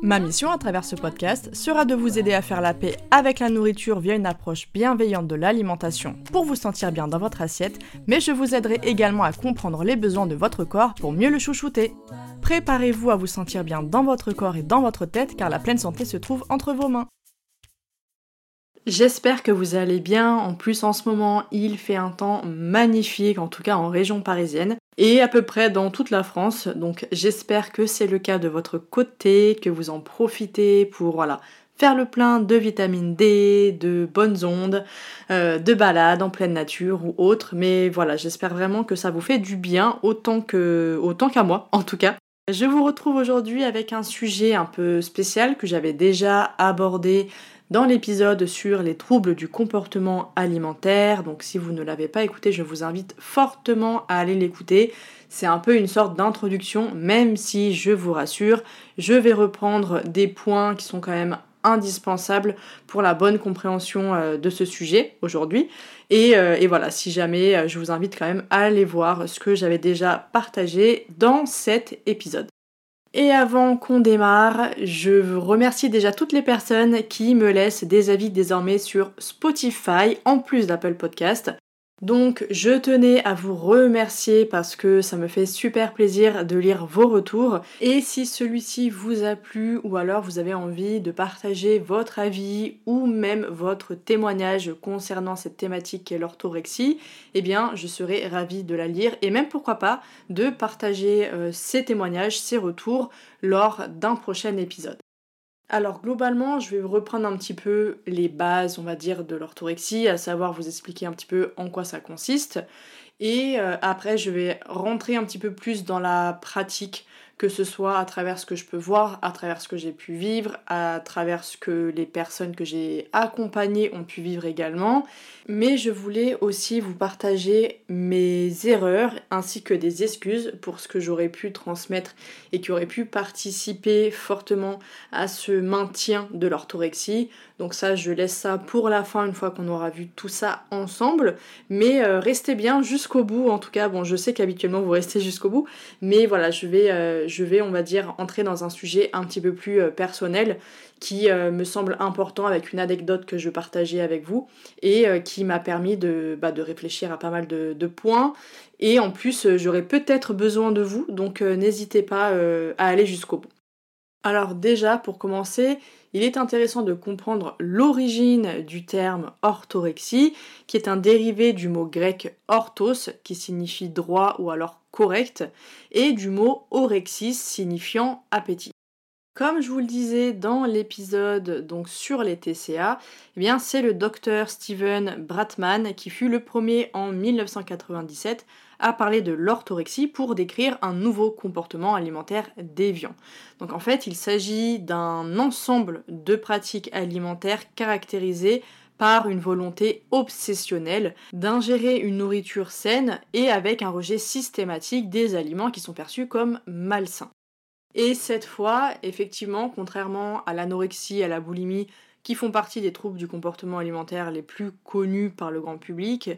Ma mission à travers ce podcast sera de vous aider à faire la paix avec la nourriture via une approche bienveillante de l'alimentation pour vous sentir bien dans votre assiette, mais je vous aiderai également à comprendre les besoins de votre corps pour mieux le chouchouter. Préparez-vous à vous sentir bien dans votre corps et dans votre tête car la pleine santé se trouve entre vos mains. J'espère que vous allez bien. En plus, en ce moment, il fait un temps magnifique, en tout cas en région parisienne, et à peu près dans toute la France. Donc, j'espère que c'est le cas de votre côté, que vous en profitez pour voilà faire le plein de vitamine D, de bonnes ondes, euh, de balades en pleine nature ou autre. Mais voilà, j'espère vraiment que ça vous fait du bien autant que autant qu'à moi, en tout cas. Je vous retrouve aujourd'hui avec un sujet un peu spécial que j'avais déjà abordé dans l'épisode sur les troubles du comportement alimentaire. Donc si vous ne l'avez pas écouté, je vous invite fortement à aller l'écouter. C'est un peu une sorte d'introduction, même si je vous rassure, je vais reprendre des points qui sont quand même indispensables pour la bonne compréhension euh, de ce sujet aujourd'hui. Et, euh, voilà, si jamais, euh, je vous invite quand même à aller voir ce que j'avais déjà partagé dans cet épisode. Et avant qu'on démarre, je remercie déjà toutes les personnes qui me laissent des avis désormais sur Spotify en plus d'Apple Podcast. Donc je tenais à vous remercier parce que ça me fait super plaisir de lire vos retours. Et si celui-ci vous a plu ou alors vous avez envie de partager votre avis ou même votre témoignage concernant cette thématique qu'est l'orthorexie, eh bien je serai ravie de la lire et même pourquoi pas de partager euh, ces témoignages, ces retours lors d'un prochain épisode. Alors globalement, je vais reprendre un petit peu les bases, on va dire, de l'orthorexie, à savoir vous expliquer un petit peu en quoi ça consiste. Et euh, après, je vais rentrer un petit peu plus dans la pratique que ce soit à travers ce que je peux voir, à travers ce que j'ai pu vivre, à travers ce que les personnes que j'ai accompagnées ont pu vivre également. Mais je voulais aussi vous partager mes erreurs ainsi que des excuses pour ce que j'aurais pu transmettre et qui aurait pu participer fortement à ce maintien de l'orthorexie. Donc ça, je laisse ça pour la fin une fois qu'on aura vu tout ça ensemble. Mais euh, restez bien jusqu'au bout. En tout cas, bon, je sais qu'habituellement vous restez jusqu'au bout, mais voilà, je vais euh, je vais, on va dire, entrer dans un sujet un petit peu plus euh, personnel qui euh, me semble important avec une anecdote que je partageais avec vous et euh, qui m'a permis de, bah, de, réfléchir à pas mal de, de points. Et en plus, j'aurais peut-être besoin de vous, donc n'hésitez pas à aller jusqu'au bout. Alors déjà, pour commencer, il est intéressant de comprendre l'origine du terme orthorexie, qui est un dérivé du mot grec orthos, qui signifie droit ou alors correct, et du mot orexis, signifiant appétit. Comme je vous le disais dans l'épisode donc sur les TCA, eh bien c'est le docteur Steven Bratman qui fut le premier en 1997 à parler de l'orthorexie pour décrire un nouveau comportement alimentaire déviant. Donc en fait, il s'agit d'un ensemble de pratiques alimentaires caractérisées par une volonté obsessionnelle d'ingérer une nourriture saine et avec un rejet systématique des aliments qui sont perçus comme malsains. Et cette fois, effectivement, contrairement à l'anorexie, à la boulimie, qui font partie des troubles du comportement alimentaire les plus connus par le grand public,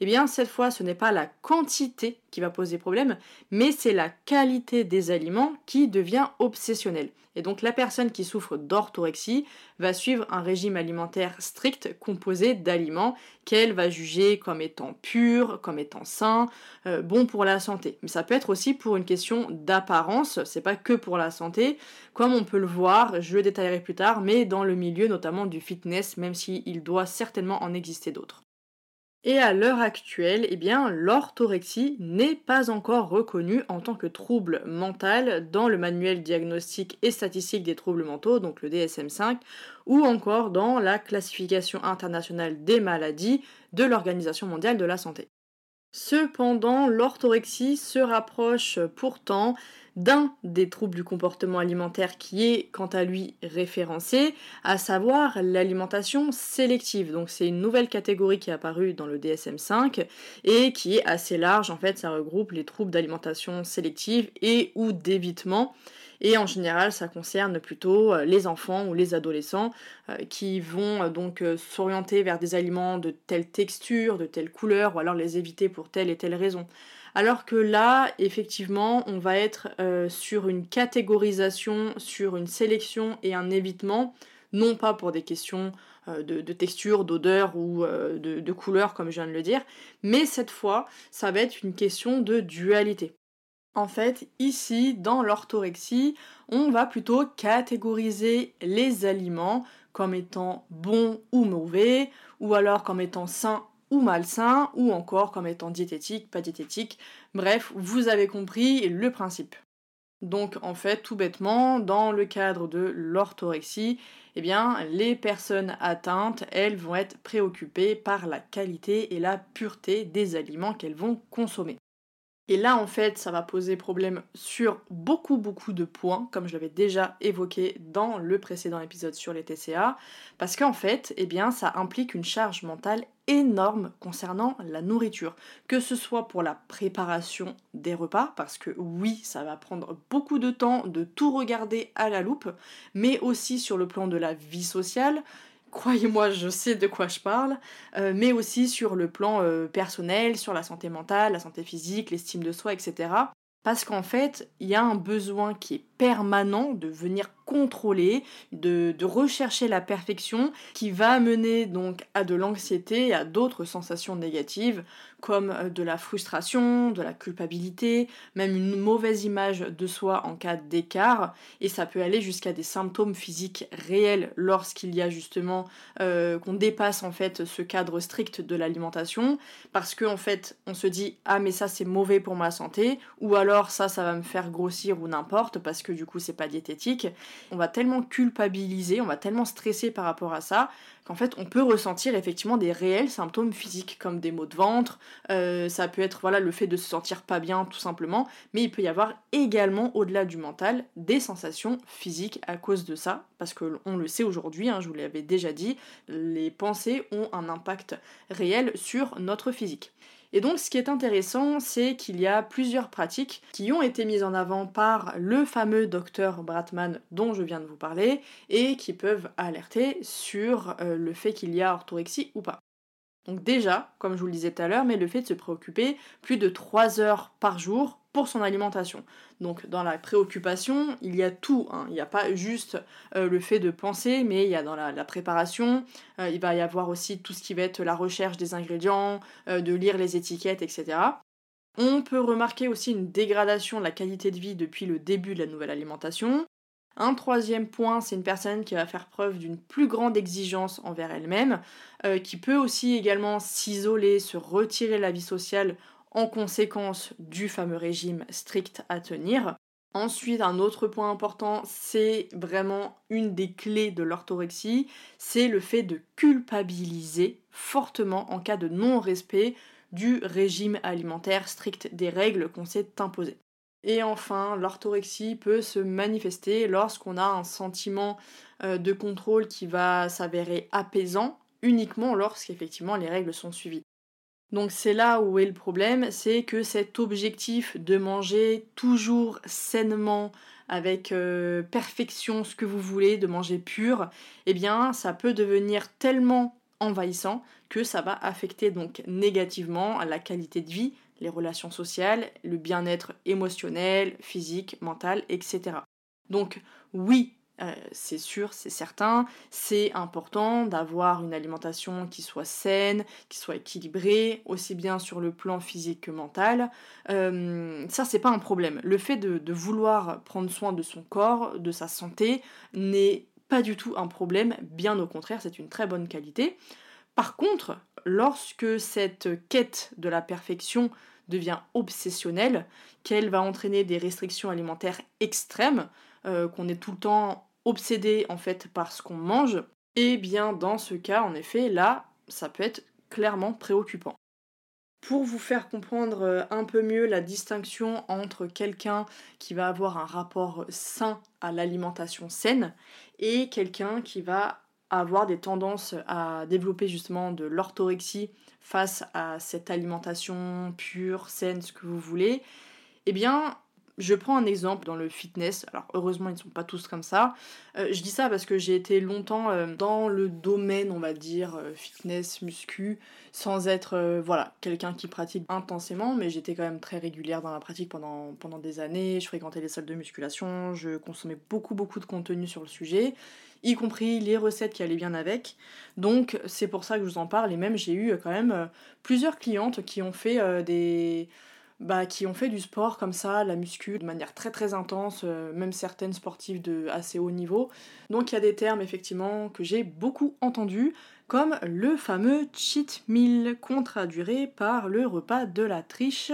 eh bien cette fois ce n'est pas la quantité qui va poser problème, mais c'est la qualité des aliments qui devient obsessionnelle. Et donc la personne qui souffre d'orthorexie va suivre un régime alimentaire strict composé d'aliments qu'elle va juger comme étant purs, comme étant sains, euh, bons pour la santé. Mais ça peut être aussi pour une question d'apparence, c'est pas que pour la santé, comme on peut le voir, je le détaillerai plus tard, mais dans le milieu notamment du fitness, même s'il doit certainement en exister d'autres. Et à l'heure actuelle, eh bien, l'orthorexie n'est pas encore reconnue en tant que trouble mental dans le manuel diagnostique et statistique des troubles mentaux, donc le DSM-5, ou encore dans la classification internationale des maladies de l'Organisation mondiale de la santé. Cependant, l'orthorexie se rapproche pourtant d'un des troubles du comportement alimentaire qui est quant à lui référencé, à savoir l'alimentation sélective. Donc c'est une nouvelle catégorie qui est apparue dans le DSM5 et qui est assez large. En fait, ça regroupe les troubles d'alimentation sélective et ou d'évitement et en général, ça concerne plutôt euh, les enfants ou les adolescents euh, qui vont euh, donc s'orienter vers des aliments de telle texture, de telle couleur, ou alors les éviter pour telle et telle raison. Alors que là, effectivement, on va être sur une catégorisation, sur une sélection et un évitement, non pas pour des questions de, texture, d'odeur ou de, de couleur, comme je viens de le dire, mais cette fois, ça va être une question de dualité. En fait, ici, dans l'orthorexie, on va plutôt catégoriser les aliments comme étant bons ou mauvais, ou alors comme étant sains ou malsains, ou encore comme étant diététiques, pas diététiques. Bref, vous avez compris le principe. Donc en fait, tout bêtement, dans le cadre de l'orthorexie, eh bien, les personnes atteintes, elles vont être préoccupées par la qualité et la pureté des aliments qu'elles vont consommer. Et là, en fait, ça va poser problème sur beaucoup, beaucoup de points, comme je l'avais déjà évoqué dans le précédent épisode sur les TCA, parce qu'en fait, eh bien, ça implique une charge mentale énorme concernant la nourriture, que ce soit pour la préparation des repas, parce que oui, ça va prendre beaucoup de temps de tout regarder à la loupe, mais aussi sur le plan de la vie sociale, croyez-moi, je sais de quoi je parle, euh, mais aussi sur le plan euh, personnel, sur la santé mentale, la santé physique, l'estime de soi, etc. Parce qu'en fait, il y a un besoin qui est permanent de venir contrôler, de, rechercher la perfection, qui va mener donc à de l'anxiété et à d'autres sensations négatives, comme euh, de la frustration, de la culpabilité, même une mauvaise image de soi en cas d'écart, et ça peut aller jusqu'à des symptômes physiques réels lorsqu'il y a justement euh, qu'on dépasse en fait ce cadre strict de l'alimentation, parce qu'en en fait on se dit ah mais ça c'est mauvais pour ma santé, ou alors ça ça va me faire grossir ou n'importe, parce que du coup c'est pas diététique, on va tellement culpabiliser, on va tellement stresser par rapport à ça, qu'en fait on peut ressentir effectivement des réels symptômes physiques comme des maux de ventre, euh, ça peut être voilà le fait de se sentir pas bien tout simplement, mais il peut y avoir également au-delà du mental des sensations physiques à cause de ça, parce que on le sait aujourd'hui, hein, je vous l'avais déjà dit, les pensées ont un impact réel sur notre physique. Et donc ce qui est intéressant, c'est qu'il y a plusieurs pratiques qui ont été mises en avant par le fameux docteur Bratman dont je viens de vous parler et qui peuvent alerter sur euh, le fait qu'il y a orthorexie ou pas. Donc déjà, comme je vous le disais tout à l'heure, mais le fait de se préoccuper plus de 3 heures par jour son alimentation. Donc dans la préoccupation, il y a tout. Hein. Il n'y a pas juste euh, le fait de penser, mais il y a dans la, préparation, euh, il va y avoir aussi tout ce qui va être la recherche des ingrédients, euh, de lire les étiquettes, etc. On peut remarquer aussi une dégradation de la qualité de vie depuis le début de la nouvelle alimentation. Un troisième point, c'est une personne qui va faire preuve d'une plus grande exigence envers elle-même, qui peut aussi également s'isoler, se retirer de la vie sociale en conséquence du fameux régime strict à tenir. Ensuite, un autre point important, c'est vraiment une des clés de l'orthorexie, c'est le fait de culpabiliser fortement en cas de non-respect du régime alimentaire strict des règles qu'on s'est imposées. Et enfin, l'orthorexie peut se manifester lorsqu'on a un sentiment euh, de contrôle qui va s'avérer apaisant uniquement lorsqu'effectivement les règles sont suivies. Donc c'est là où est le problème, c'est que cet objectif de manger toujours sainement, avec euh, perfection ce que vous voulez, de manger pur, eh bien ça peut devenir tellement envahissant que ça va affecter donc négativement la qualité de vie, les relations sociales, le bien-être émotionnel, physique, mental, etc. Donc oui, euh, c'est sûr, c'est certain, c'est important d'avoir une alimentation qui soit saine, qui soit équilibrée, aussi bien sur le plan physique que mental. Euh, ça, c'est pas un problème. Le fait de, vouloir prendre soin de son corps, de sa santé, n'est pas du tout un problème, bien au contraire, c'est une très bonne qualité. Par contre, lorsque cette quête de la perfection devient obsessionnelle, qu'elle va entraîner des restrictions alimentaires extrêmes, euh, qu'on est tout le temps obsédé en fait par ce qu'on mange, et eh bien dans ce cas, en effet, là, ça peut être clairement préoccupant. Pour vous faire comprendre euh, un peu mieux la distinction entre quelqu'un qui va avoir un rapport sain à l'alimentation saine et quelqu'un qui va avoir des tendances à développer justement de l'orthorexie face à cette alimentation pure, saine, ce que vous voulez, eh bien, je prends un exemple dans le fitness, alors heureusement ils ne sont pas tous comme ça. Euh, je dis ça parce que j'ai été longtemps euh, dans le domaine, on va dire, euh, fitness, muscu, sans être voilà, quelqu'un qui pratique intensément, mais j'étais quand même très régulière dans la pratique pendant, pendant des années. Je fréquentais les salles de musculation, je consommais beaucoup beaucoup de contenu sur le sujet, y compris les recettes qui allaient bien avec. Donc c'est pour ça que je vous en parle, et même j'ai eu quand même plusieurs clientes qui ont fait des bah, qui ont fait du sport comme ça, la muscu, de manière très très intense, euh, même certaines sportives de assez haut niveau. Donc il y a des termes effectivement que j'ai beaucoup entendus, comme le fameux cheat meal, qu'on par le repas de la triche.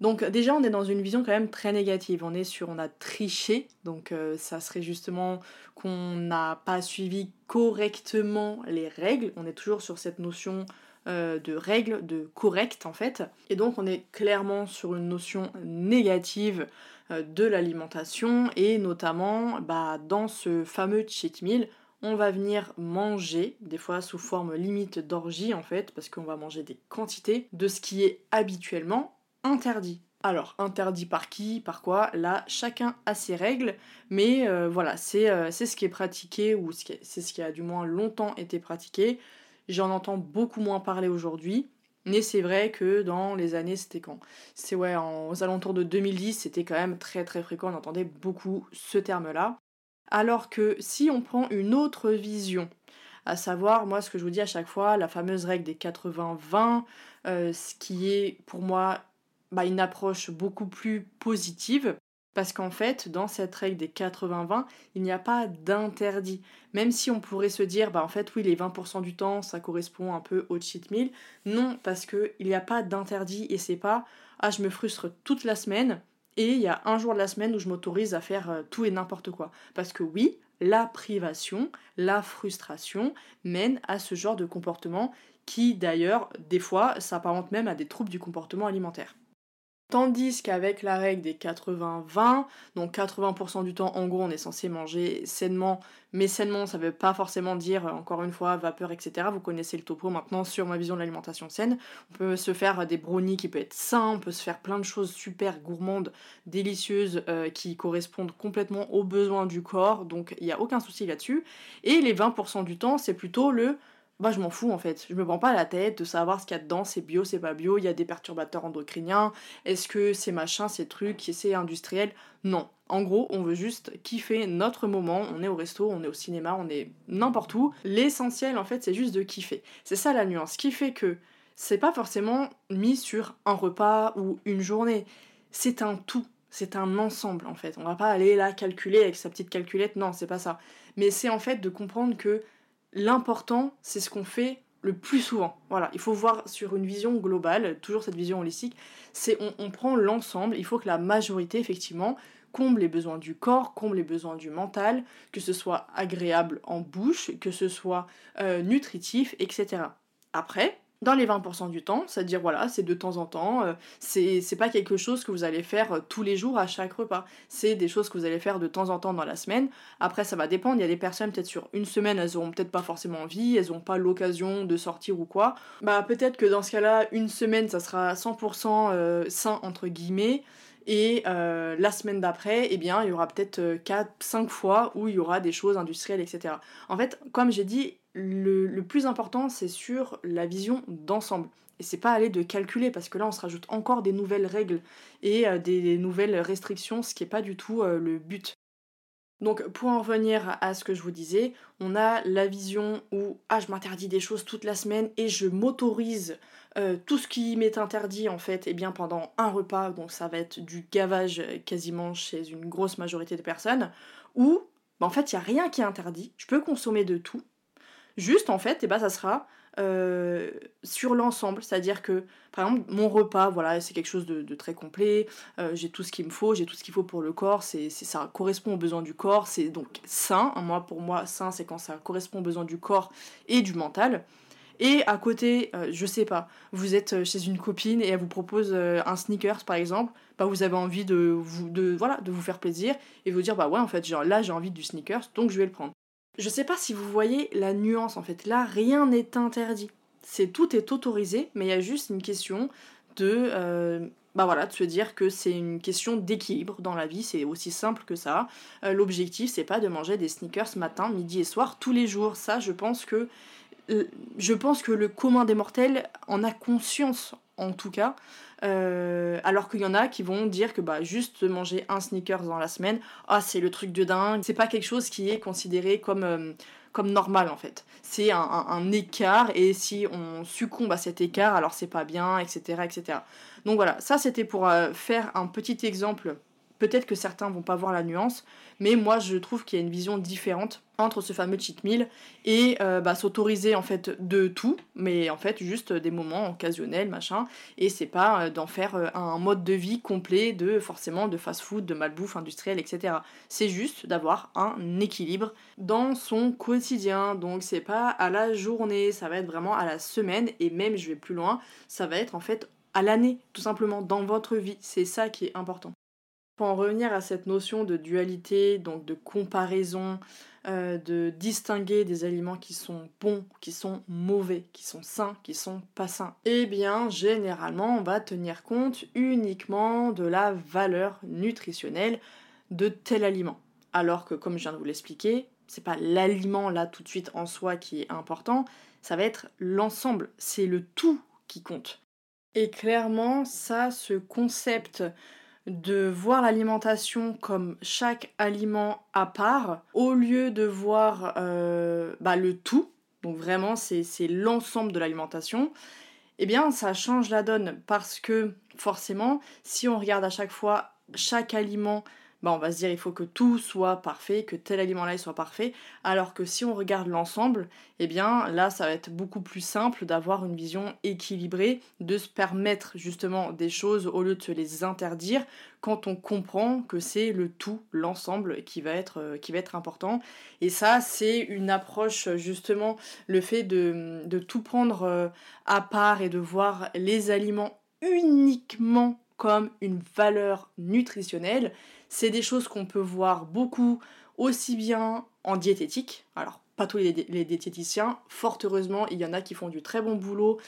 Donc déjà on est dans une vision quand même très négative, on est sur on a triché, donc euh, ça serait justement qu'on n'a pas suivi correctement les règles, on est toujours sur cette notion euh, de règles, de correct en fait. Et donc on est clairement sur une notion négative euh, de l'alimentation et notamment bah, dans ce fameux cheat meal, on va venir manger, des fois sous forme limite d'orgie en fait, parce qu'on va manger des quantités de ce qui est habituellement interdit. Alors, interdit par qui, par quoi? Là, chacun a ses règles, mais euh, voilà, c'est ce qui est pratiqué, ou c'est ce qui a du moins longtemps été pratiqué. J'en entends beaucoup moins parler aujourd'hui. Mais c'est vrai que dans les années, c'était quand? C'est ouais, aux alentours de 2010, c'était quand même très très fréquent, on entendait beaucoup ce terme-là. Alors que si on prend une autre vision, à savoir, moi ce que je vous dis à chaque fois, la fameuse règle des 80-20, euh, ce qui est pour moi bah, une approche beaucoup plus positive, parce qu'en fait, dans cette règle des 80-20, il n'y a pas d'interdit. Même si on pourrait se dire, bah en fait, oui, les 20% du temps, ça correspond un peu au cheat meal. Non, parce qu'il n'y a pas d'interdit et c'est pas, ah, je me frustre toute la semaine et il y a un jour de la semaine où je m'autorise à faire euh, tout et n'importe quoi. Parce que oui, la privation, la frustration mène à ce genre de comportement qui d'ailleurs, des fois, s'apparente même à des troubles du comportement alimentaire. Tandis qu'avec la règle des 80-20, donc 80% du temps en gros on est censé manger sainement, mais sainement ça veut pas forcément dire encore une fois vapeur etc. Vous connaissez le topo maintenant sur ma vision de l'alimentation saine. On peut se faire des brownies qui peuvent être sains, on peut se faire plein de choses super gourmandes, délicieuses, euh, qui correspondent complètement aux besoins du corps, donc il n'y a aucun souci là-dessus. Et les 20% du temps c'est plutôt le bah je m'en fous en fait. Je me prends pas la tête de savoir ce qu'il y a dedans, c'est bio, c'est pas bio, il y a des perturbateurs endocriniens, est-ce que c'est machin, c'est truc, c'est industriel? Non. En gros, on veut juste kiffer notre moment, on est au resto, on est au cinéma, on est n'importe où. L'essentiel en fait, c'est juste de kiffer. C'est ça la nuance. Ce qui fait que c'est pas forcément mis sur un repas ou une journée. C'est un tout. C'est un ensemble en fait. On va pas aller là calculer avec sa petite calculette, non, c'est pas ça. Mais c'est en fait de comprendre que l'important, c'est ce qu'on fait le plus souvent. Voilà, il faut voir sur une vision globale, toujours cette vision holistique, c'est on, prend l'ensemble, il faut que la majorité, effectivement, comble les besoins du corps, comble les besoins du mental, que ce soit agréable en bouche, que ce soit euh, nutritif, etc. Après, dans les 20% du temps, c'est-à-dire voilà, c'est de temps en temps, euh, c'est pas quelque chose que vous allez faire euh, tous les jours à chaque repas, c'est des choses que vous allez faire de temps en temps dans la semaine. Après, ça va dépendre, il y a des personnes peut-être sur une semaine, elles auront peut-être pas forcément envie, elles ont pas l'occasion de sortir ou quoi. Bah peut-être que dans ce cas-là, une semaine, ça sera 100% euh, sain entre guillemets. Et la semaine d'après, eh bien, il y aura peut-être 4-5 fois où il y aura des choses industrielles, etc. En fait, comme j'ai dit, le, plus important, c'est sur la vision d'ensemble. Et c'est pas aller de calculer, parce que là, on se rajoute encore des nouvelles règles et euh, des, nouvelles restrictions, ce qui n'est pas du tout euh, le but. Donc, pour en revenir à ce que je vous disais, on a la vision où, ah, je m'interdis des choses toute la semaine et je m'autorise euh, tout ce qui m'est interdit, en fait, et eh bien pendant un repas, donc ça va être du gavage quasiment chez une grosse majorité de personnes, où, bah, en fait, il n'y a rien qui est interdit, je peux consommer de tout, Juste, en fait, et eh ben, ça sera euh, sur l'ensemble, c'est-à-dire que par exemple mon repas, voilà, c'est quelque chose de, très complet, euh, j'ai tout ce qu'il me faut, j'ai tout ce qu'il faut pour le corps, c'est, ça correspond aux besoins du corps, c'est donc sain. Moi pour moi sain c'est quand ça correspond aux besoins du corps et du mental. Et à côté, euh, je sais pas, vous êtes chez une copine et elle vous propose un sneakers par exemple, bah vous avez envie de vous faire plaisir et vous dire bah ouais en fait genre, là j'ai envie du sneakers donc je vais le prendre. Je sais pas si vous voyez la nuance en fait. Là, rien n'est interdit. C'est tout est autorisé, mais il y a juste une question de euh, bah voilà, de se dire que c'est une question d'équilibre dans la vie, c'est aussi simple que ça. Euh, l'objectif, c'est pas de manger des sneakers matin, midi et soir tous les jours. Ça, je pense que euh, je pense que le commun des mortels en a conscience en tout cas. Euh, alors qu'il y en a qui vont dire que bah juste manger un sneakers dans la semaine, ah c'est le truc de dingue. C'est pas quelque chose qui est considéré comme euh, normal en fait. C'est un, écart et si on succombe à cet écart, alors c'est pas bien, etc., etc. Donc voilà, ça c'était pour faire un petit exemple Peut-être que certains vont pas voir la nuance, mais moi je trouve qu'il y a une vision différente entre ce fameux cheat meal et euh, bah, s'autoriser en fait de tout, mais en fait juste des moments occasionnels, machin, et c'est pas euh, d'en faire euh, un mode de vie complet de forcément de fast-food, de malbouffe industrielle, etc. C'est juste d'avoir un équilibre dans son quotidien, donc c'est pas à la journée, ça va être vraiment à la semaine, et même je vais plus loin, ça va être en fait à l'année, tout simplement, dans votre vie, c'est ça qui est important. Pour en revenir à cette notion de dualité, donc de comparaison, euh, de distinguer des aliments qui sont bons, qui sont mauvais, qui sont sains, qui sont pas sains, eh bien généralement on va tenir compte uniquement de la valeur nutritionnelle de tel aliment. Alors que comme je viens de vous l'expliquer, c'est pas l'aliment là tout de suite en soi qui est important, ça va être l'ensemble, c'est le tout qui compte. Et clairement, ça, ce concept de voir l'alimentation comme chaque aliment à part, au lieu de voir euh, bah, le tout, donc vraiment c'est l'ensemble de l'alimentation, eh bien ça change la donne parce que forcément, si on regarde à chaque fois chaque aliment bah on va se dire il faut que tout soit parfait, que tel aliment-là soit parfait, alors que si on regarde l'ensemble, eh bien là ça va être beaucoup plus simple d'avoir une vision équilibrée, de se permettre justement des choses au lieu de se les interdire quand on comprend que c'est le tout, l'ensemble qui va être euh, qui va être important. Et ça c'est une approche justement le fait de, de tout prendre euh, à part et de voir les aliments uniquement comme une valeur nutritionnelle. C'est des choses qu'on peut voir beaucoup aussi bien en diététique. Alors, pas tous les, diététiciens, fort heureusement, il y en a qui font du très bon boulot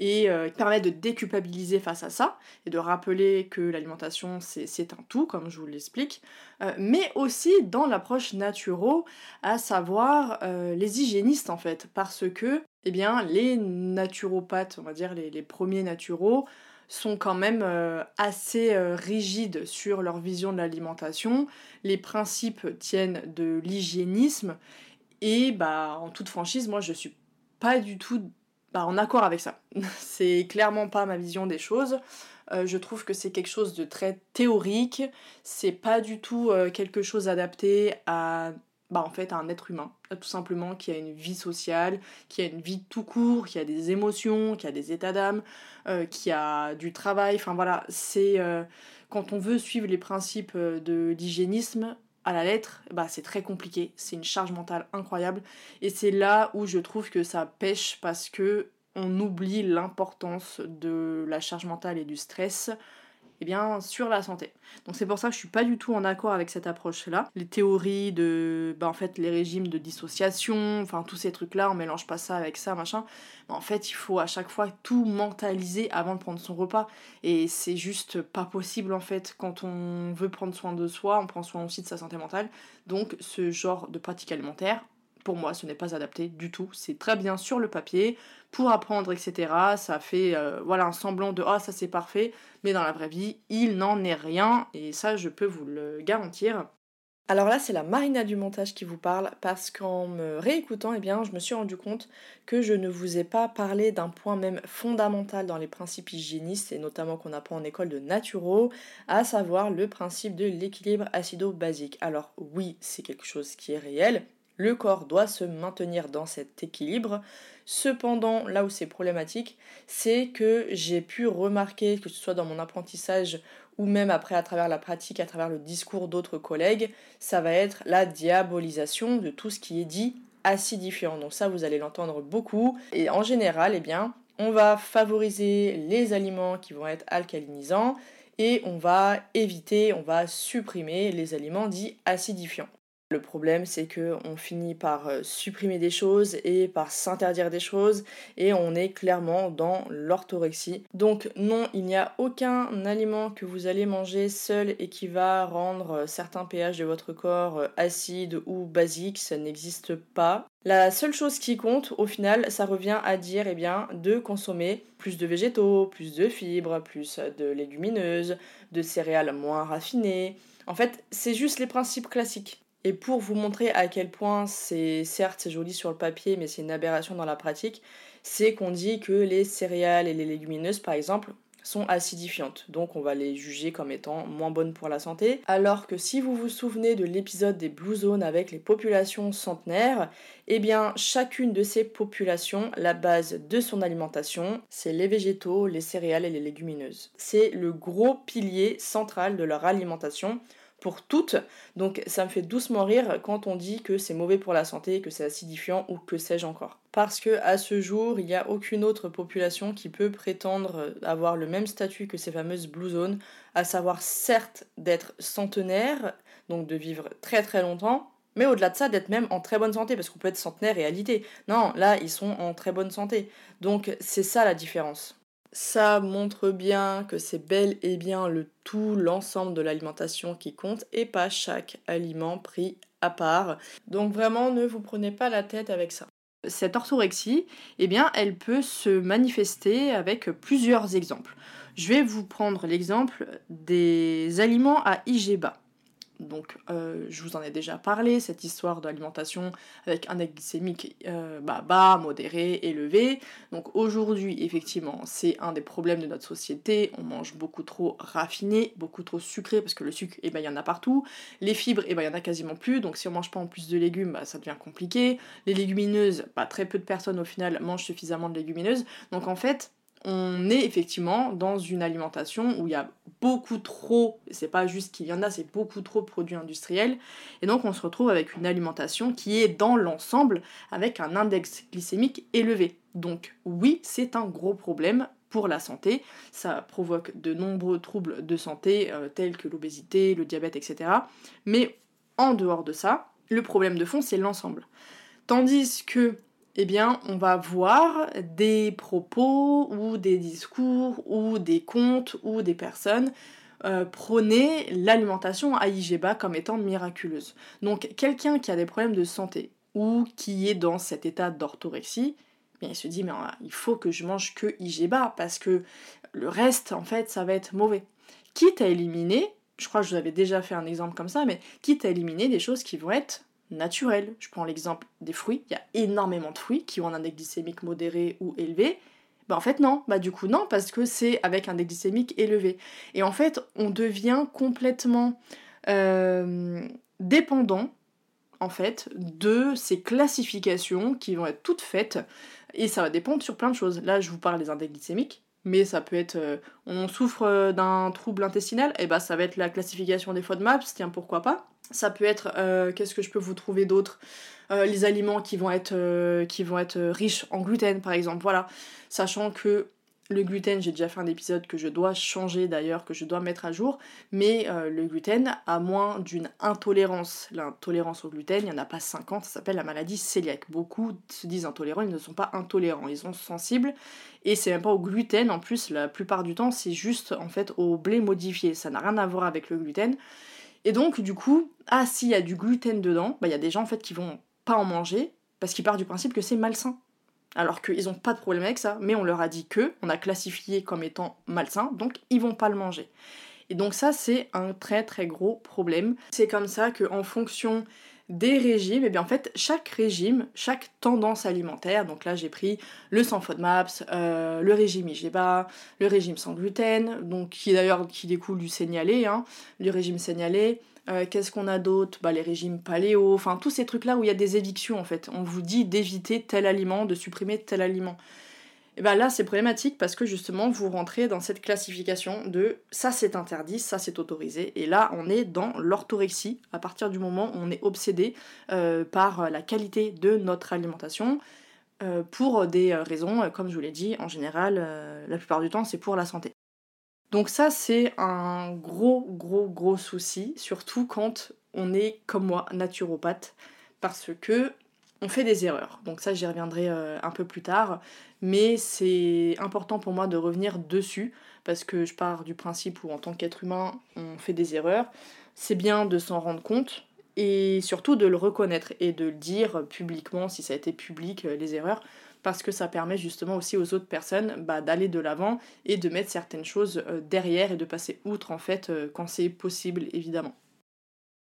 et euh, qui permettent de déculpabiliser face à ça et de rappeler que l'alimentation c'est un tout, comme je vous l'explique, euh, mais aussi dans l'approche naturo, à savoir euh, les hygiénistes en fait, parce que eh bien, les naturopathes, on va dire les, les premiers naturaux, sont quand même euh, assez euh, rigides sur leur vision de l'alimentation. Les principes tiennent de l'hygiénisme et bah en toute franchise, moi je suis pas du tout bah, en accord avec ça. c'est clairement pas ma vision des choses. Euh, je trouve que c'est quelque chose de très théorique. C'est pas du tout quelque chose adapté à bah, en fait un être humain, tout simplement, qui a une vie sociale, qui a une vie tout court, qui a des émotions, qui a des états d'âme, euh, qui a du travail. Enfin voilà, c'est euh, quand on veut suivre les principes euh, de l'hygiénisme à la lettre, bah c'est très compliqué, c'est une charge mentale incroyable, et c'est là où je trouve que ça pêche parce que on oublie l'importance de la charge mentale et du stress eh bien, sur la santé. Donc c'est pour ça que je suis pas du tout en accord avec cette approche-là. Les théories de, bah, en fait, les régimes de dissociation, enfin tous ces trucs-là, on mélange pas ça avec ça, machin. En fait, il faut à chaque fois tout mentaliser avant de prendre son repas. Et c'est juste pas possible en fait. Quand on veut prendre soin de soi, on prend soin aussi de sa santé mentale. Donc ce genre de pratique alimentaire, pour moi, ce n'est pas adapté du tout. C'est très bien sur le papier, pour apprendre, etc. Ça fait euh, voilà un semblant de ah ça c'est parfait, mais dans la vraie vie, il n'en est rien, et ça je peux vous le garantir. Alors là, c'est la Marina du montage qui vous parle parce qu'en me réécoutant, eh bien, je me suis rendu compte que je ne vous ai pas parlé d'un point même fondamental dans les principes hygiénistes et notamment qu'on apprend en école de naturo, à savoir le principe de l'équilibre acido-basique. Alors oui, c'est quelque chose qui est réel, Le corps doit se maintenir dans cet équilibre. Cependant, là où c'est problématique, c'est que j'ai pu remarquer, que ce soit dans mon apprentissage ou même après à travers la pratique, à travers le discours d'autres collègues, ça va être la diabolisation de tout ce qui est dit acidifiant. Donc ça, vous allez l'entendre beaucoup. Et en général, eh bien, on va favoriser les aliments qui vont être alcalinisants et on va éviter, on va supprimer les aliments dits acidifiants. Le problème, c'est que on finit par euh, supprimer des choses et par s'interdire des choses et on est clairement dans l'orthorexie. Donc non, il n'y a aucun aliment que vous allez manger seul et qui va rendre euh, certains pH de votre corps euh, acide ou basique, ça n'existe pas. La seule chose qui compte, au final, ça revient à dire eh bien, de consommer plus de végétaux, plus de fibres, plus de légumineuses, de céréales moins raffinées. En fait, c'est juste les principes classiques. Et pour vous montrer à quel point c'est certes joli sur le papier, mais c'est une aberration dans la pratique, c'est qu'on dit que les céréales et les légumineuses, par exemple, sont acidifiantes, donc on va les juger comme étant moins bonnes pour la santé. Alors que si vous vous souvenez de l'épisode des Blue Zones avec les populations centenaires, eh bien chacune de ces populations, la base de son alimentation, c'est les végétaux, les céréales et les légumineuses. C'est le gros pilier central de leur alimentation pour toutes. Donc ça me fait doucement rire quand on dit que c'est mauvais pour la santé, que c'est acidifiant ou que sais-je encore. Parce que à ce jour, il n'y a aucune autre population qui peut prétendre avoir le même statut que ces fameuses blue zones, à savoir certes d'être centenaire, donc de vivre très très longtemps, mais au-delà de ça, d'être même en très bonne santé, parce qu'on peut être centenaire et alité. Non, là, ils sont en très bonne santé. Donc c'est ça la différence. Ça montre bien que c'est bel et bien le tout, l'ensemble de l'alimentation qui compte et pas chaque aliment pris à part. Donc vraiment, ne vous prenez pas la tête avec ça. Cette orthorexie, eh bien, elle peut se manifester avec plusieurs exemples. Je vais vous prendre l'exemple des aliments à IG bas. Donc, euh, je vous en ai déjà parlé, cette histoire d'alimentation avec un index glycémique euh, bah, bas, modéré, élevé. Donc, aujourd'hui, effectivement, c'est un des problèmes de notre société. On mange beaucoup trop raffiné, beaucoup trop sucré, parce que le sucre, eh ben, il y en a partout. Les fibres, eh ben, il y en a quasiment plus. Donc, si on mange pas en plus de légumes, bah, ça devient compliqué. Les légumineuses, bah, très peu de personnes au final mangent suffisamment de légumineuses. Donc, en fait, on est effectivement dans une alimentation où il y a beaucoup trop, c'est pas juste qu'il y en a, c'est beaucoup trop de produits industriels, et donc on se retrouve avec une alimentation qui est dans l'ensemble avec un index glycémique élevé. Donc oui, c'est un gros problème pour la santé, ça provoque de nombreux troubles de santé euh, tels que l'obésité, le diabète, etc. Mais en dehors de ça, le problème de fond, c'est l'ensemble. Tandis que eh bien, on va voir des propos ou des discours ou des contes ou des personnes euh, prôner l'alimentation à IGBA comme étant miraculeuse. Donc, quelqu'un qui a des problèmes de santé ou qui est dans cet état d'orthorexie, eh il se dit mais euh, il faut que je mange que IGBA parce que le reste en fait ça va être mauvais. Quitte à éliminer, je crois que je vous avais déjà fait un exemple comme ça, mais quitte à éliminer des choses qui vont être naturel. Je prends l'exemple des fruits, il y a énormément de fruits qui ont un index glycémique modéré ou élevé. Bah en fait non, bah du coup non, parce que c'est avec un index glycémique élevé. Et en fait, on devient complètement euh, dépendant en fait de ces classifications qui vont être toutes faites et ça va dépendre sur plein de choses. Là, je vous parle des index glycémiques, mais ça peut être euh, on souffre euh, d'un trouble intestinal, et bah ça va être la classification des FODMAPs, tiens pourquoi pas. Ça peut être euh, qu'est-ce que je peux vous trouver d'autre? Les aliments qui vont être qui vont être riches en gluten par exemple, voilà. Sachant que le gluten, j'ai déjà fait un épisode que je dois changer d'ailleurs, que je dois mettre à jour, mais le gluten a moins d'une intolérance. L'intolérance au gluten, il n'y en a pas 50, ça s'appelle la maladie cœliaque. Beaucoup se disent intolérants, ils ne sont pas intolérants, ils sont sensibles et c'est même pas au gluten, en plus, la plupart du temps, c'est juste en fait au blé modifié. Ça n'a rien à voir avec le gluten. Et donc, du coup, ah, s'il y a du gluten dedans, bah, il y a des gens en fait qui vont pas en manger parce qu'ils partent du principe que c'est malsain. Alors qu'ils n'ont pas de problème avec ça, mais on leur a dit que, on a classifié comme étant malsain, donc ils vont pas le manger. Et donc ça, c'est un très très gros problème. C'est comme ça qu'en fonction des régimes, et eh bien en fait chaque régime, chaque tendance alimentaire, donc là j'ai pris le sans FODMAPS, euh, le régime IGBA, le régime sans gluten, donc qui d'ailleurs qui découle du signalé, hein, du régime signalé, Euh, qu'est-ce qu'on a d'autre? Bah, Les régimes paléo, enfin tous ces trucs-là où il y a des évictions en fait. On vous dit d'éviter tel aliment, de supprimer tel aliment. Et bien là, c'est problématique parce que justement, vous rentrez dans cette classification de ça c'est interdit, ça c'est autorisé. Et là, on est dans l'orthorexie à partir du moment où on est obsédé euh, par la qualité de notre alimentation. Euh, pour des raisons, comme je vous l'ai dit, en général, la plupart du temps, c'est pour la santé. Donc ça, c'est un gros, gros, gros souci, surtout quand on est, comme moi, naturopathe, parce que on fait des erreurs. Donc ça, j'y reviendrai euh, un peu plus tard, mais c'est important pour moi de revenir dessus, parce que je pars du principe où en tant qu'être humain, on fait des erreurs. C'est bien de s'en rendre compte, et surtout de le reconnaître et de le dire publiquement si ça a été public euh, les erreurs parce que ça permet justement aussi aux autres personnes bah, d'aller de l'avant et de mettre certaines choses euh, derrière et de passer outre en fait euh, quand c'est possible évidemment.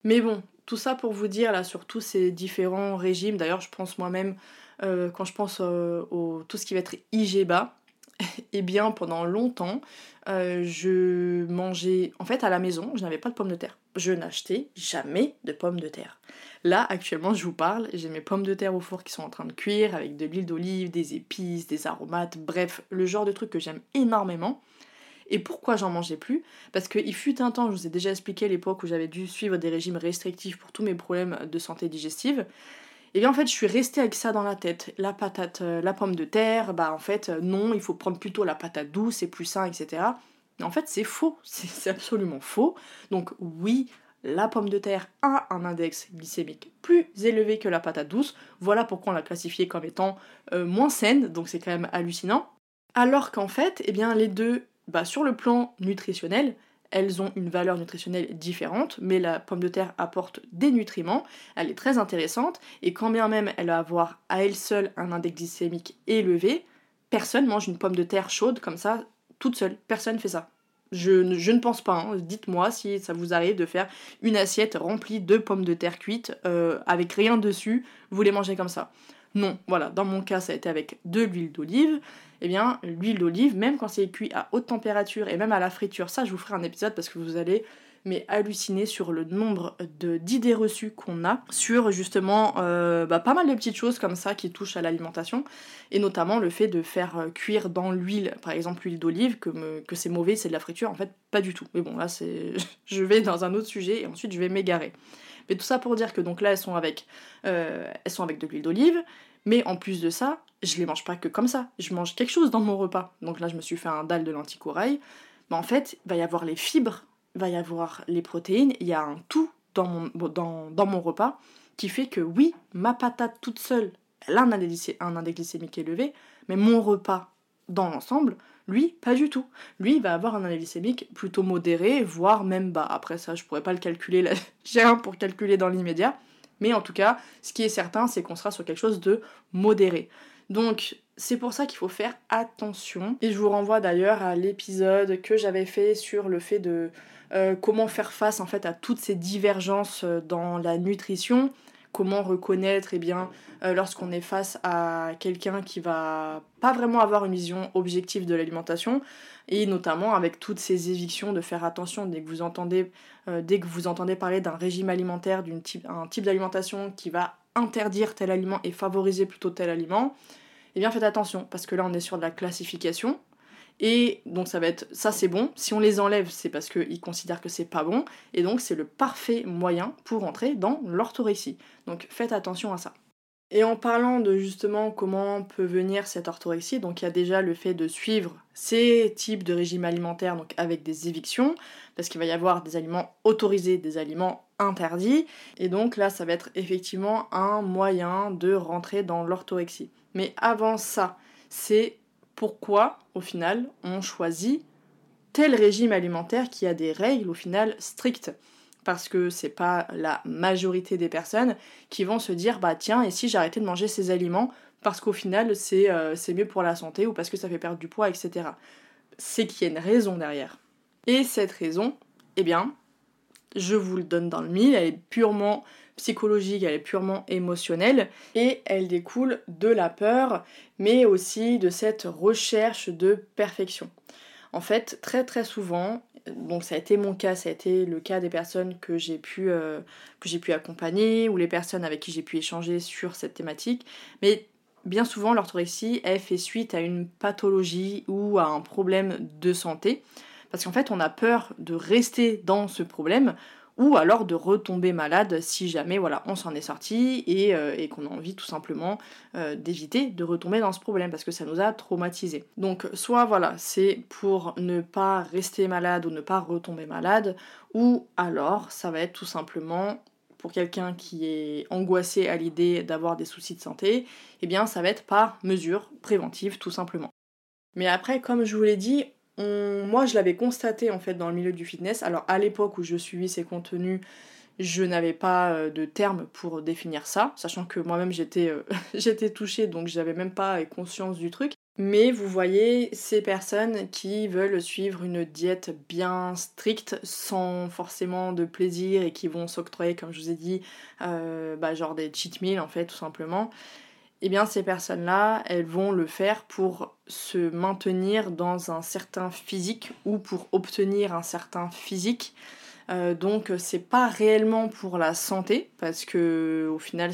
Mais bon, tout ça pour vous dire là sur tous ces différents régimes, d'ailleurs je pense moi-même quand je pense au tout ce qui va être IGBA, eh bien pendant longtemps je mangeais en fait à la maison, je n'avais pas de pommes de terre je n'achetais jamais de pommes de terre. Là, actuellement, je vous parle, j'ai mes pommes de terre au four qui sont en train de cuire avec de l'huile d'olive, des épices, des aromates, bref, le genre de truc que j'aime énormément. Et pourquoi j'en mangeais plus? Parce qu'il fut un temps, je vous ai déjà expliqué l'époque où j'avais dû suivre des régimes restrictifs pour tous mes problèmes de santé digestive. Et bien en fait, je suis restée avec ça dans la tête. La patate, euh, la pomme de terre, bah en fait, euh, non, il faut prendre plutôt la patate douce, c'est plus sain, etc. En fait, c'est faux, c'est absolument faux. Donc oui, la pomme de terre a un index glycémique plus élevé que la patate douce. Voilà pourquoi on l'a classifiée comme étant euh, moins saine, donc c'est quand même hallucinant. Alors qu'en fait, eh bien, les deux, bah, sur le plan nutritionnel, elles ont une valeur nutritionnelle différente, mais la pomme de terre apporte des nutriments, elle est très intéressante, et quand bien même elle va avoir à elle seule un index glycémique élevé, personne mange une pomme de terre chaude comme ça toute seule. Personne fait ça. Je, ne pense pas. Hein. Dites-moi si ça vous arrive de faire une assiette remplie de pommes de terre cuites euh, avec rien dessus. Vous les mangez comme ça. Non, voilà. Dans mon cas, ça a été avec de l'huile d'olive. Eh bien, l'huile d'olive, même quand c'est cuit à haute température et même à la friture, ça, je vous ferai un épisode parce que vous allez mais halluciné sur le nombre d'idées reçues qu'on a sur justement euh, bah, pas mal de petites choses comme ça qui touchent à l'alimentation et notamment le fait de faire euh, cuire dans l'huile, par exemple l'huile d'olive, que, que c'est mauvais, c'est de la friture, en fait pas du tout. Mais bon là c'est, je vais dans un autre sujet et ensuite je vais m'égarer. Mais tout ça pour dire que donc là elles sont avec, euh, elles sont avec de l'huile d'olive, mais en plus de ça, je les mange pas que comme ça, je mange quelque chose dans mon repas. Donc là je me suis fait un dalle de lentilles corail, mais en fait il va y avoir les fibres va y avoir les protéines, il y a un tout dans mon, repas qui fait que oui, ma patate toute seule, elle a un index glycémique élevé, mais mon repas dans l'ensemble, lui, pas du tout. Lui, il va avoir un index glycémique plutôt modéré, voire même bas. Après ça, je pourrais pas le calculer, j'ai un pour calculer dans l'immédiat. Mais en tout cas, ce qui est certain, c'est qu'on sera sur quelque chose de modéré. Donc, c'est pour ça qu'il faut faire attention. Et je vous renvoie d'ailleurs à l'épisode que j'avais fait sur le fait de euh, comment faire face en fait à toutes ces divergences euh, dans la nutrition, comment reconnaître eh bien euh, lorsqu'on est face à quelqu'un qui va pas vraiment avoir une vision objective de l'alimentation et notamment avec toutes ces évictions de faire attention dès que vous entendez dès que vous entendez parler d'un régime alimentaire d'un type, type d'alimentation qui va interdire tel aliment et favoriser plutôt tel aliment eh bien faites attention parce que là on est sur de la classification et donc ça va être ça c'est bon. Si on les enlève, c'est parce qu'ils considèrent que c'est pas bon. Et donc c'est le parfait moyen pour entrer dans l'orthorexie. Donc faites attention à ça. Et en parlant de justement comment peut venir cette orthorexie, donc il y a déjà le fait de suivre ces types de régimes alimentaires donc avec des évictions, parce qu'il va y avoir des aliments autorisés, des aliments interdits, et donc là ça va être effectivement un moyen de rentrer dans l'orthorexie. Mais avant ça, c'est pourquoi, au final, on choisit tel régime alimentaire qui a des règles, au final, strictes. Parce que c'est pas la majorité des personnes qui vont se dire bah tiens, et si j'arrêtais de manger ces aliments parce qu'au final euh, c'est mieux pour la santé ou parce que ça fait perdre du poids, etc. C'est qu'il y a une raison derrière. Et cette raison, eh bien, je vous le donne dans le mille, elle est purement psychologique, elle est purement émotionnelle et elle découle de la peur, mais aussi de cette recherche de perfection. En fait, très très souvent, donc ça a été mon cas, ça a été le cas des personnes que j'ai pu, euh, que j'ai pu accompagner ou les personnes avec qui j'ai pu échanger sur cette thématique. Mais bien souvent, l'orthorexie, elle fait suite à une pathologie ou à un problème de santé. Parce qu'en fait, on a peur de rester dans ce problème ou alors de retomber malade si jamais voilà on s'en est sorti et, euh, qu'on a envie tout simplement euh, d'éviter de retomber dans ce problème parce que ça nous a traumatisé. Donc soit voilà c'est pour ne pas rester malade ou ne pas retomber malade ou alors ça va être tout simplement pour quelqu'un qui est angoissé à l'idée d'avoir des soucis de santé, eh bien ça va être par mesure préventive tout simplement. Mais après, comme je vous l'ai dit, moi je l'avais constaté en fait dans le milieu du fitness. Alors à l'époque où je suivis ces contenus, je n'avais pas euh, de terme pour définir ça, sachant que moi-même j'étais euh, j'étais touchée donc j'avais même pas conscience du truc. Mais vous voyez ces personnes qui veulent suivre une diète bien stricte sans forcément de plaisir et qui vont s'octroyer, comme je vous ai dit, euh, bah, genre des cheat meals en fait tout simplement eh bien ces personnes-là, elles vont le faire pour se maintenir dans un certain physique ou pour obtenir un certain physique. Euh, donc c'est pas réellement pour la santé parce que au final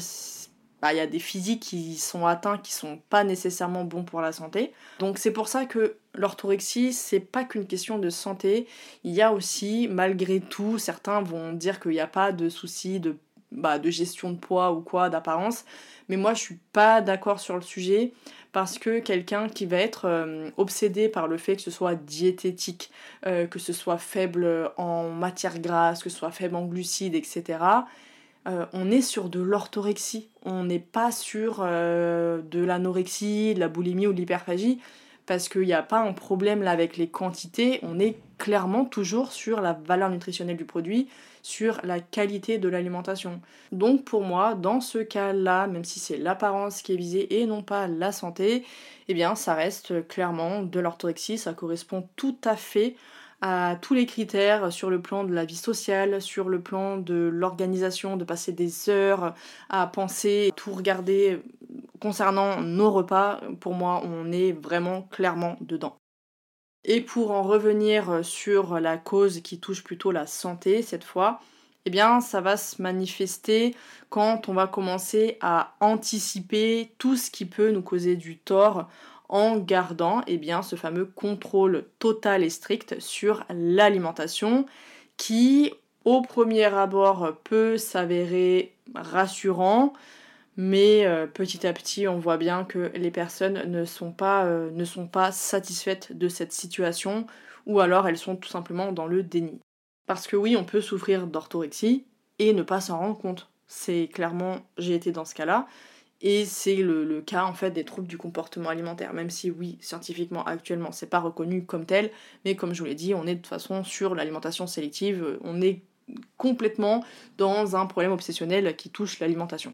bah, il y a des physiques qui sont atteints qui sont pas nécessairement bons pour la santé. Donc c'est pour ça que l'orthorexie c'est pas qu'une question de santé. Il y a aussi malgré tout certains vont dire qu'il n'y a pas de soucis de bah, de gestion de poids ou quoi, d'apparence. Mais moi, je suis pas d'accord sur le sujet parce que quelqu'un qui va être euh, obsédé par le fait que ce soit diététique, euh, que ce soit faible en matière grasse, que ce soit faible en glucides, etc., euh, on est sur de l'orthorexie. On n'est pas sur de l'anorexie, de la boulimie ou de l'hyperphagie parce qu'il n'y a pas un problème là avec les quantités, on est clairement toujours sur la valeur nutritionnelle du produit, sur la qualité de l'alimentation. Donc pour moi, dans ce cas-là, même si c'est l'apparence qui est visée et non pas la santé, eh bien ça reste clairement de l'orthorexie, ça correspond tout à fait à tous les critères sur le plan de la vie sociale, sur le plan de l'organisation, de passer des heures à penser, tout regarder concernant nos repas, pour moi, on est vraiment clairement dedans. Et pour en revenir sur la cause qui touche plutôt la santé cette fois, eh bien ça va se manifester quand on va commencer à anticiper tout ce qui peut nous causer du tort en gardant eh bien, ce fameux contrôle total et strict sur l'alimentation qui, au premier abord, peut s'avérer rassurant, mais euh, petit à petit, on voit bien que les personnes ne sont, pas, euh, ne sont pas satisfaites de cette situation, ou alors elles sont tout simplement dans le déni. Parce que oui, on peut souffrir d'orthorexie et ne pas s'en rendre compte. C'est clairement, j'ai été dans ce cas-là. Et c'est le, cas en fait des troubles du comportement alimentaire, même si oui, scientifiquement actuellement c'est pas reconnu comme tel, mais comme je vous l'ai dit, on est de toute façon sur l'alimentation sélective, on est complètement dans un problème obsessionnel qui touche l'alimentation.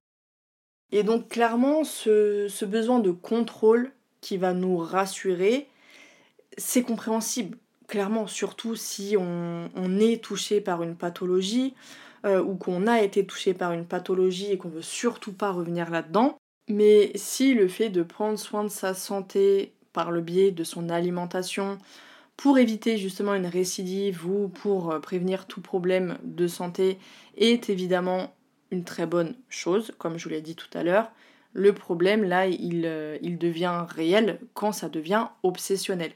Et donc clairement, ce, besoin de contrôle qui va nous rassurer, c'est compréhensible. Clairement, surtout si on, est touché par une pathologie, euh, ou qu'on a été touché par une pathologie et qu'on veut surtout pas revenir là-dedans. Mais si le fait de prendre soin de sa santé par le biais de son alimentation pour éviter justement une récidive ou pour euh, prévenir tout problème de santé est évidemment très bonne chose, comme je vous l'ai dit tout à l'heure. Le problème là, il, euh, il devient réel quand ça devient obsessionnel.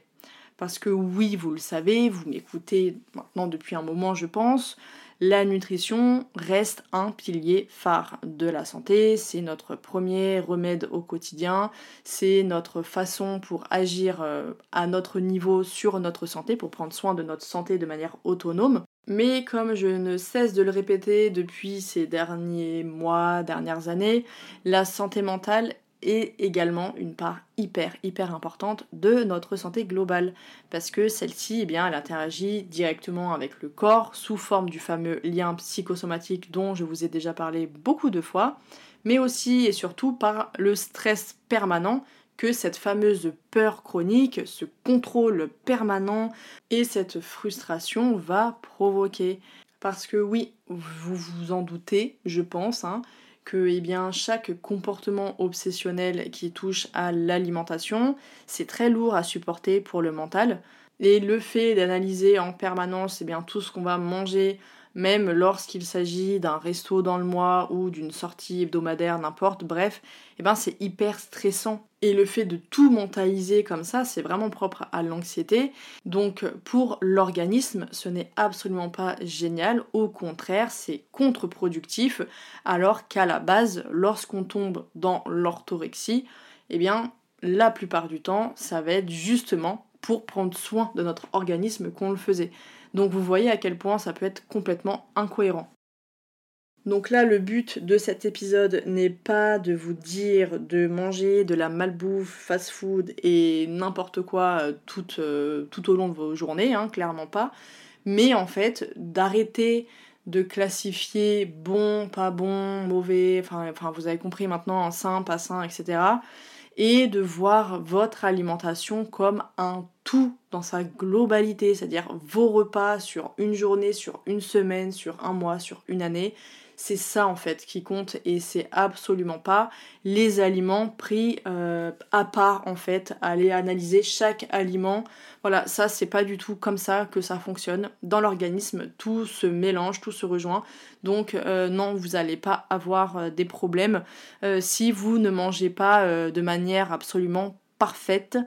Parce que oui, vous le savez, vous m'écoutez maintenant depuis un moment, je pense, la nutrition reste un pilier phare de la santé, c'est notre premier remède au quotidien, c'est notre façon pour agir euh, à notre niveau sur notre santé, pour prendre soin de notre santé de manière autonome. Mais comme je ne cesse de le répéter depuis ces derniers mois, dernières années, la santé mentale est également une part hyper hyper importante de notre santé globale. Parce que celle-ci eh bien elle interagit directement avec le corps sous forme du fameux lien psychosomatique dont je vous ai déjà parlé beaucoup de fois mais aussi et surtout par le stress permanent que cette fameuse peur chronique, ce contrôle permanent et cette frustration va provoquer. Parce que oui, vous vous en doutez, je pense, hein, que eh bien, chaque comportement obsessionnel qui touche à l'alimentation, c'est très lourd à supporter pour le mental. Et le fait d'analyser en permanence eh bien, tout ce qu'on va manger, même lorsqu'il s'agit d'un resto dans le mois ou d'une sortie hebdomadaire, n'importe, bref, eh ben c'est hyper stressant. Et le fait de tout mentaliser comme ça, c'est vraiment propre à l'anxiété. Donc pour l'organisme, ce n'est absolument pas génial, au contraire, c'est contre-productif, alors qu'à la base, lorsqu'on tombe dans l'orthorexie, eh bien la plupart du temps, ça va être justement pour prendre soin de notre organisme qu'on le faisait. Donc vous voyez à quel point ça peut être complètement incohérent. Donc là, le but de cet épisode n'est pas de vous dire de manger de la malbouffe, fast-food et n'importe quoi euh, tout, euh, tout, au long de vos journées, hein, clairement pas, mais en fait d'arrêter de classifier bon, pas bon, mauvais, enfin, enfin vous avez compris maintenant, sain, pas sain, etc et de voir votre alimentation comme un tout dans sa globalité, c'est-à-dire vos repas sur une journée, sur une semaine, sur un mois, sur une année, c'est ça en fait qui compte et c'est absolument pas les aliments pris euh, à part en fait, aller analyser chaque aliment. Voilà, ça c'est pas du tout comme ça que ça fonctionne. Dans l'organisme, tout se mélange, tout se rejoint. Donc euh, non, vous n'allez pas avoir euh, des problèmes si vous ne mangez pas de manière absolument parfaite.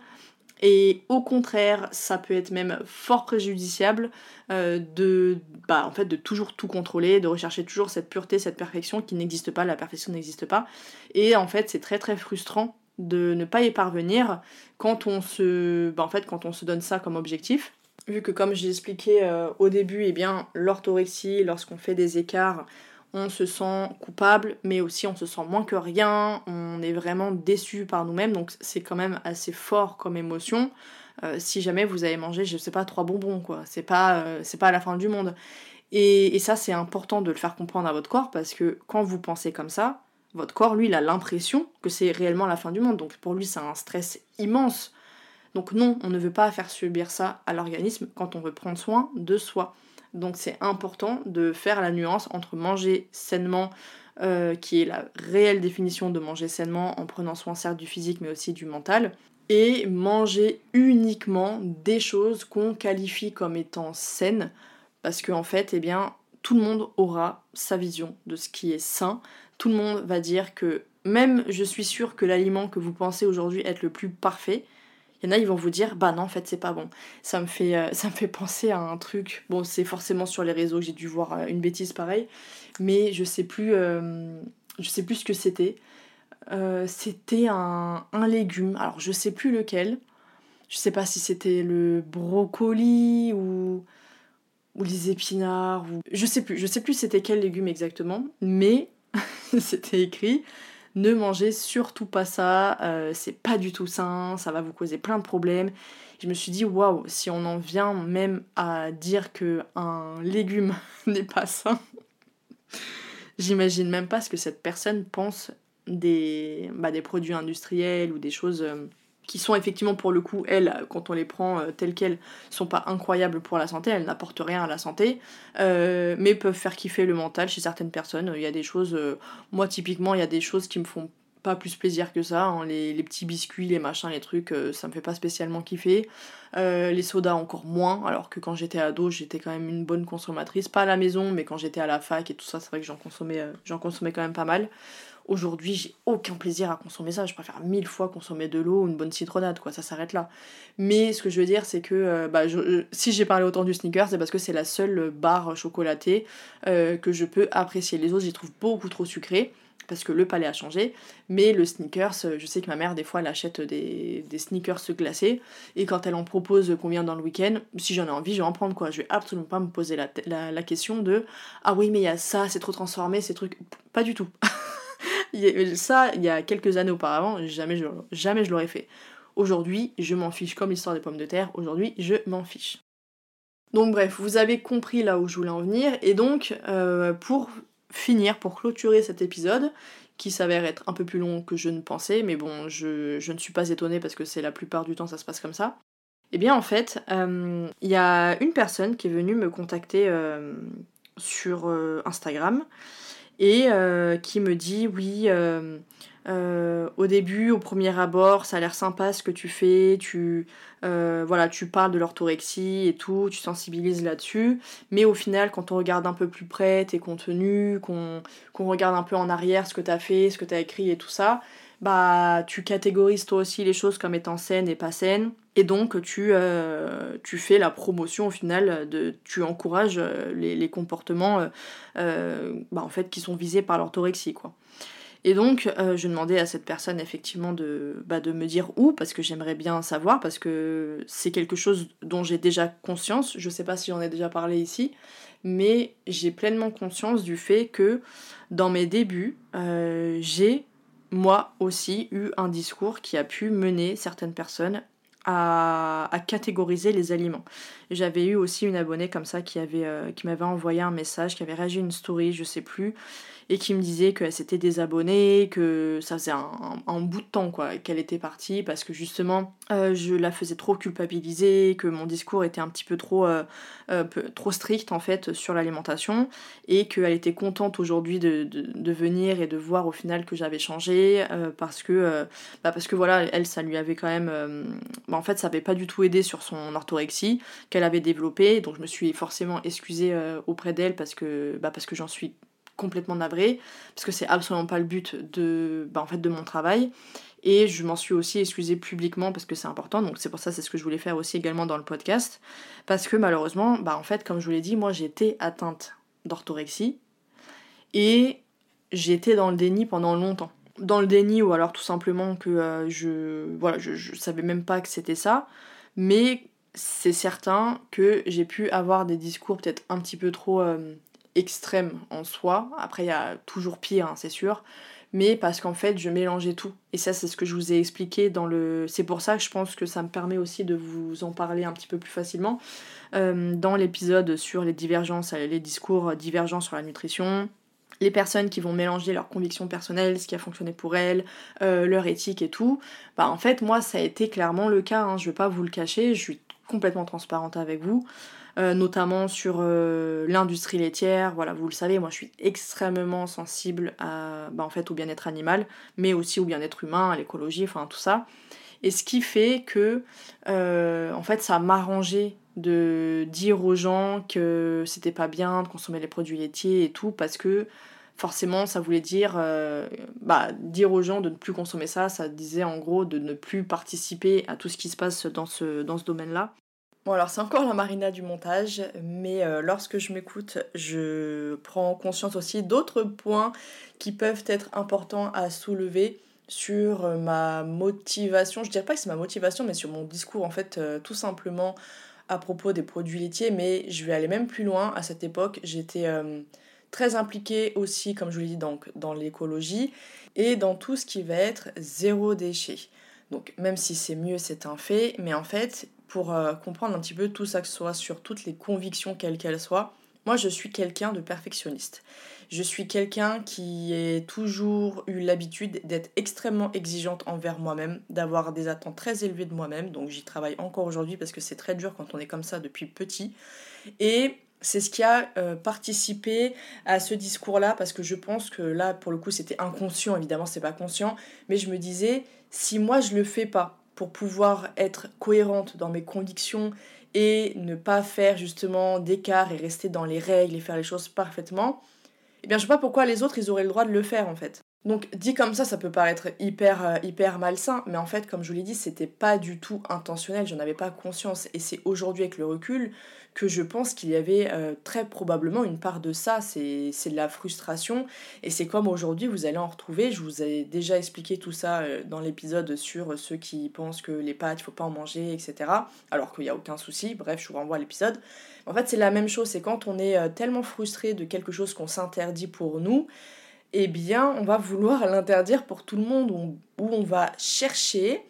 Et au contraire, ça peut être même fort préjudiciable euh, de, bah, en fait, de toujours tout contrôler, de rechercher toujours cette pureté, cette perfection qui n'existe pas, la perfection n'existe pas. Et en fait, c'est très très frustrant de ne pas y parvenir quand on se, bah, en fait, quand on se donne ça comme objectif. Vu que comme j'ai expliqué euh, au début, eh bien, l'orthorexie, lorsqu'on fait des écarts, on se sent coupable, mais aussi on se sent moins que rien, on est vraiment déçu par nous-mêmes, donc c'est quand même assez fort comme émotion. Euh, si jamais vous avez mangé, je sais pas, trois bonbons, quoi, c'est pas, euh, c'est pas la fin du monde. Et, et ça, c'est important de le faire comprendre à votre corps, parce que quand vous pensez comme ça, votre corps, lui, il a l'impression que c'est réellement la fin du monde, donc pour lui, c'est un stress immense. Donc non, on ne veut pas faire subir ça à l'organisme quand on veut prendre soin de soi. Donc c'est important de faire la nuance entre manger sainement, euh, qui est la réelle définition de manger sainement en prenant soin certes du physique mais aussi du mental, et manger uniquement des choses qu'on qualifie comme étant saines, parce qu'en en fait, eh bien, tout le monde aura sa vision de ce qui est sain. Tout le monde va dire que même je suis sûre que l'aliment que vous pensez aujourd'hui être le plus parfait, il y en a, ils vont vous dire, bah non, en fait, c'est pas bon. Ça me fait, euh, ça me fait penser à un truc. Bon, c'est forcément sur les réseaux, j'ai dû voir euh, une bêtise pareille, mais je sais plus, euh, je sais plus ce que c'était. c'était un, un, légume, alors je sais plus lequel. Je sais pas si c'était le brocoli ou, ou les épinards ou je sais plus, je sais plus c'était quel légume exactement, mais c'était écrit ne mangez surtout pas ça, euh, c'est pas du tout sain, ça va vous causer plein de problèmes. Je me suis dit, waouh, si on en vient même à dire que un légume n'est pas sain, j'imagine même pas ce que cette personne pense des, bah, des produits industriels ou des choses. Euh, qui sont effectivement pour le coup, elles, quand on les prend euh, telles quelles, sont pas incroyables pour la santé, elles n'apportent rien à la santé, euh, mais peuvent faire kiffer le mental chez certaines personnes. Il y a des choses, euh, moi typiquement, il y a des choses qui me font pas plus plaisir que ça. Hein. Les, petits biscuits, les machins, les trucs, ça me fait pas spécialement kiffer. les sodas encore moins, alors que quand j'étais ado, j'étais quand même une bonne consommatrice. Pas à la maison, mais quand j'étais à la fac et tout ça, c'est vrai que j'en consommais, j'en consommais quand même pas mal. Aujourd'hui, j'ai aucun plaisir à consommer ça. Je préfère mille fois consommer de l'eau ou une bonne citronnade, quoi. Ça s'arrête là. Mais ce que je veux dire, c'est que euh, bah, si j'ai parlé autant du sneaker, c'est parce que c'est la seule barre chocolatée euh, que je peux apprécier. Les autres, j'y trouve beaucoup trop sucrées parce que le palais a changé. Mais le sneakers, je sais que ma mère, des fois, elle achète des, des sneakers glacés. Et quand elle en propose combien dans le week-end, si j'en ai envie, je vais en prendre quoi. Je vais absolument pas me poser la, la, la question de Ah oui, mais il y a ça, c'est trop transformé, ces trucs. Pas du tout. ça, il y a quelques années auparavant, jamais je, l'aurais fait. Aujourd'hui, je m'en fiche comme l'histoire des pommes de terre. Aujourd'hui, je m'en fiche. Donc bref, vous avez compris là où je voulais en venir. Et donc, euh, pour finir, pour clôturer cet épisode, qui s'avère être un peu plus long que je ne pensais, mais bon, je, ne suis pas étonnée parce que c'est la plupart du temps ça se passe comme ça. Eh bien en fait, euh, il y a une personne qui est venue me contacter euh, sur Instagram et euh, qui me dit oui, euh, Euh, au début, au premier abord, ça a l'air sympa ce que tu fais, tu, voilà, tu parles de l'orthorexie et tout, tu sensibilises là-dessus, mais au final, quand on regarde un peu plus près tes contenus, qu'on regarde un peu en arrière ce que tu as fait, ce que tu as écrit et tout ça, bah tu catégorises toi aussi les choses comme étant saines et pas saines, et donc tu, euh, tu fais la promotion au final, de, tu encourages les, les comportements bah, en fait, qui sont visés par l'orthorexie. quoi. Et donc, euh, je demandais à cette personne effectivement de, bah, de me dire où, parce que j'aimerais bien savoir, parce que c'est quelque chose dont j'ai déjà conscience. Je sais pas si j'en ai déjà parlé ici, mais j'ai pleinement conscience du fait que dans mes débuts, euh, j'ai moi aussi eu un discours qui a pu mener certaines personnes à, catégoriser les aliments. J'avais eu aussi une abonnée comme ça qui, avait, euh, qui m'avait envoyé un message, qui avait réagi une story, je sais plus, et qui me disait qu'elle s'était désabonnée, que ça faisait un, bout de temps quoi qu'elle était partie parce que justement euh, je la faisais trop culpabiliser, que mon discours était un petit peu trop, euh, trop strict en fait sur l'alimentation et qu'elle était contente aujourd'hui de, de, venir et de voir au final que j'avais changé parce que bah parce que voilà elle ça lui avait quand même bah en fait ça avait pas du tout aidé sur son orthorexie qu'elle avait développée donc je me suis forcément excusée auprès d'elle parce que bah parce que j'en suis complètement navrée, parce que c'est absolument pas le but de, bah, en fait, de mon travail. Et je m'en suis aussi excusée publiquement parce que c'est important, donc c'est pour ça c'est ce que je voulais faire aussi également dans le podcast. Parce que malheureusement, bah en fait, comme je vous l'ai dit, moi j'étais atteinte d'orthorexie et j'étais dans le déni pendant longtemps. Dans le déni ou alors tout simplement que euh, je, voilà, je, je savais même pas que c'était ça, mais c'est certain que j'ai pu avoir des discours peut-être un petit peu trop euh, extrême en soi. Après, il y a toujours pire, hein, c'est sûr. Mais parce qu'en fait, je mélangeais tout. Et ça, c'est ce que je vous ai expliqué dans le. C'est pour ça que je pense que ça me permet aussi de vous en parler un petit peu plus facilement. Euh, dans l'épisode sur les divergences, les discours divergents sur la nutrition, les personnes qui vont mélanger leurs convictions personnelles, ce qui a fonctionné pour elles, euh, leur éthique et tout, bah en fait moi ça a été clairement le cas, hein, je vais pas vous le cacher, complètement transparente avec vous. Euh, notamment sur euh, l'industrie laitière. Voilà, vous le savez, moi je suis extrêmement sensible à, bah, en fait, au bien-être animal, mais aussi au bien-être humain, à l'écologie, enfin tout ça. Et ce qui fait que, euh, en fait, ça m'arrangeait de dire aux gens que c'était pas bien de consommer les produits laitiers et tout, parce que forcément ça voulait dire bah, dire aux gens de ne plus consommer ça, ça disait en gros de ne plus participer à tout ce qui se passe dans ce, domaine-là. Bon alors c'est encore la marina du montage, mais euh, lorsque je m'écoute, je prends conscience aussi d'autres points qui peuvent être importants à soulever sur euh, ma motivation. Je dirais pas que c'est ma motivation, mais sur mon discours en fait, euh, tout simplement à propos des produits laitiers, mais je vais aller même plus loin. À cette époque, j'étais très impliquée aussi, comme je vous l'ai dit, donc, dans l'écologie et dans tout ce qui va être zéro déchet. Donc même si c'est mieux, c'est un fait, mais en fait, pour euh, comprendre un petit peu tout ça, que ce soit sur toutes les convictions, quelles qu'elles soient. Moi, je suis quelqu'un de perfectionniste. Je suis quelqu'un qui a toujours eu l'habitude d'être extrêmement exigeante envers moi-même, d'avoir des attentes très élevées de moi-même. Donc j'y travaille encore aujourd'hui parce que c'est très dur quand on est comme ça depuis petit. Et c'est ce qui a euh, participé à ce discours-là parce que je pense que là, pour le coup, c'était inconscient, évidemment, c'est pas conscient. Mais je me disais, si moi je le fais pas, pour pouvoir être cohérente dans mes convictions et ne pas faire justement d'écart et rester dans les règles et faire les choses parfaitement, eh bien je sais pas pourquoi les autres ils auraient le droit de le faire en fait. Donc dit comme ça, ça peut paraître hyper euh, hyper malsain, mais en fait comme je vous l'ai dit, c'était pas du tout intentionnel, j'en avais pas conscience et c'est aujourd'hui avec le recul que je pense qu'il y avait euh, très probablement une part de ça, c'est de la frustration. Et c'est comme aujourd'hui, vous allez en retrouver, je vous ai déjà expliqué tout ça euh, dans l'épisode sur ceux qui pensent que les pâtes, il faut pas en manger, etc. Alors qu'il n'y a aucun souci, bref, je vous renvoie à l'épisode. En fait, c'est la même chose, c'est quand on est tellement frustré de quelque chose qu'on s'interdit pour nous, eh bien, on va vouloir l'interdire pour tout le monde, où on va chercher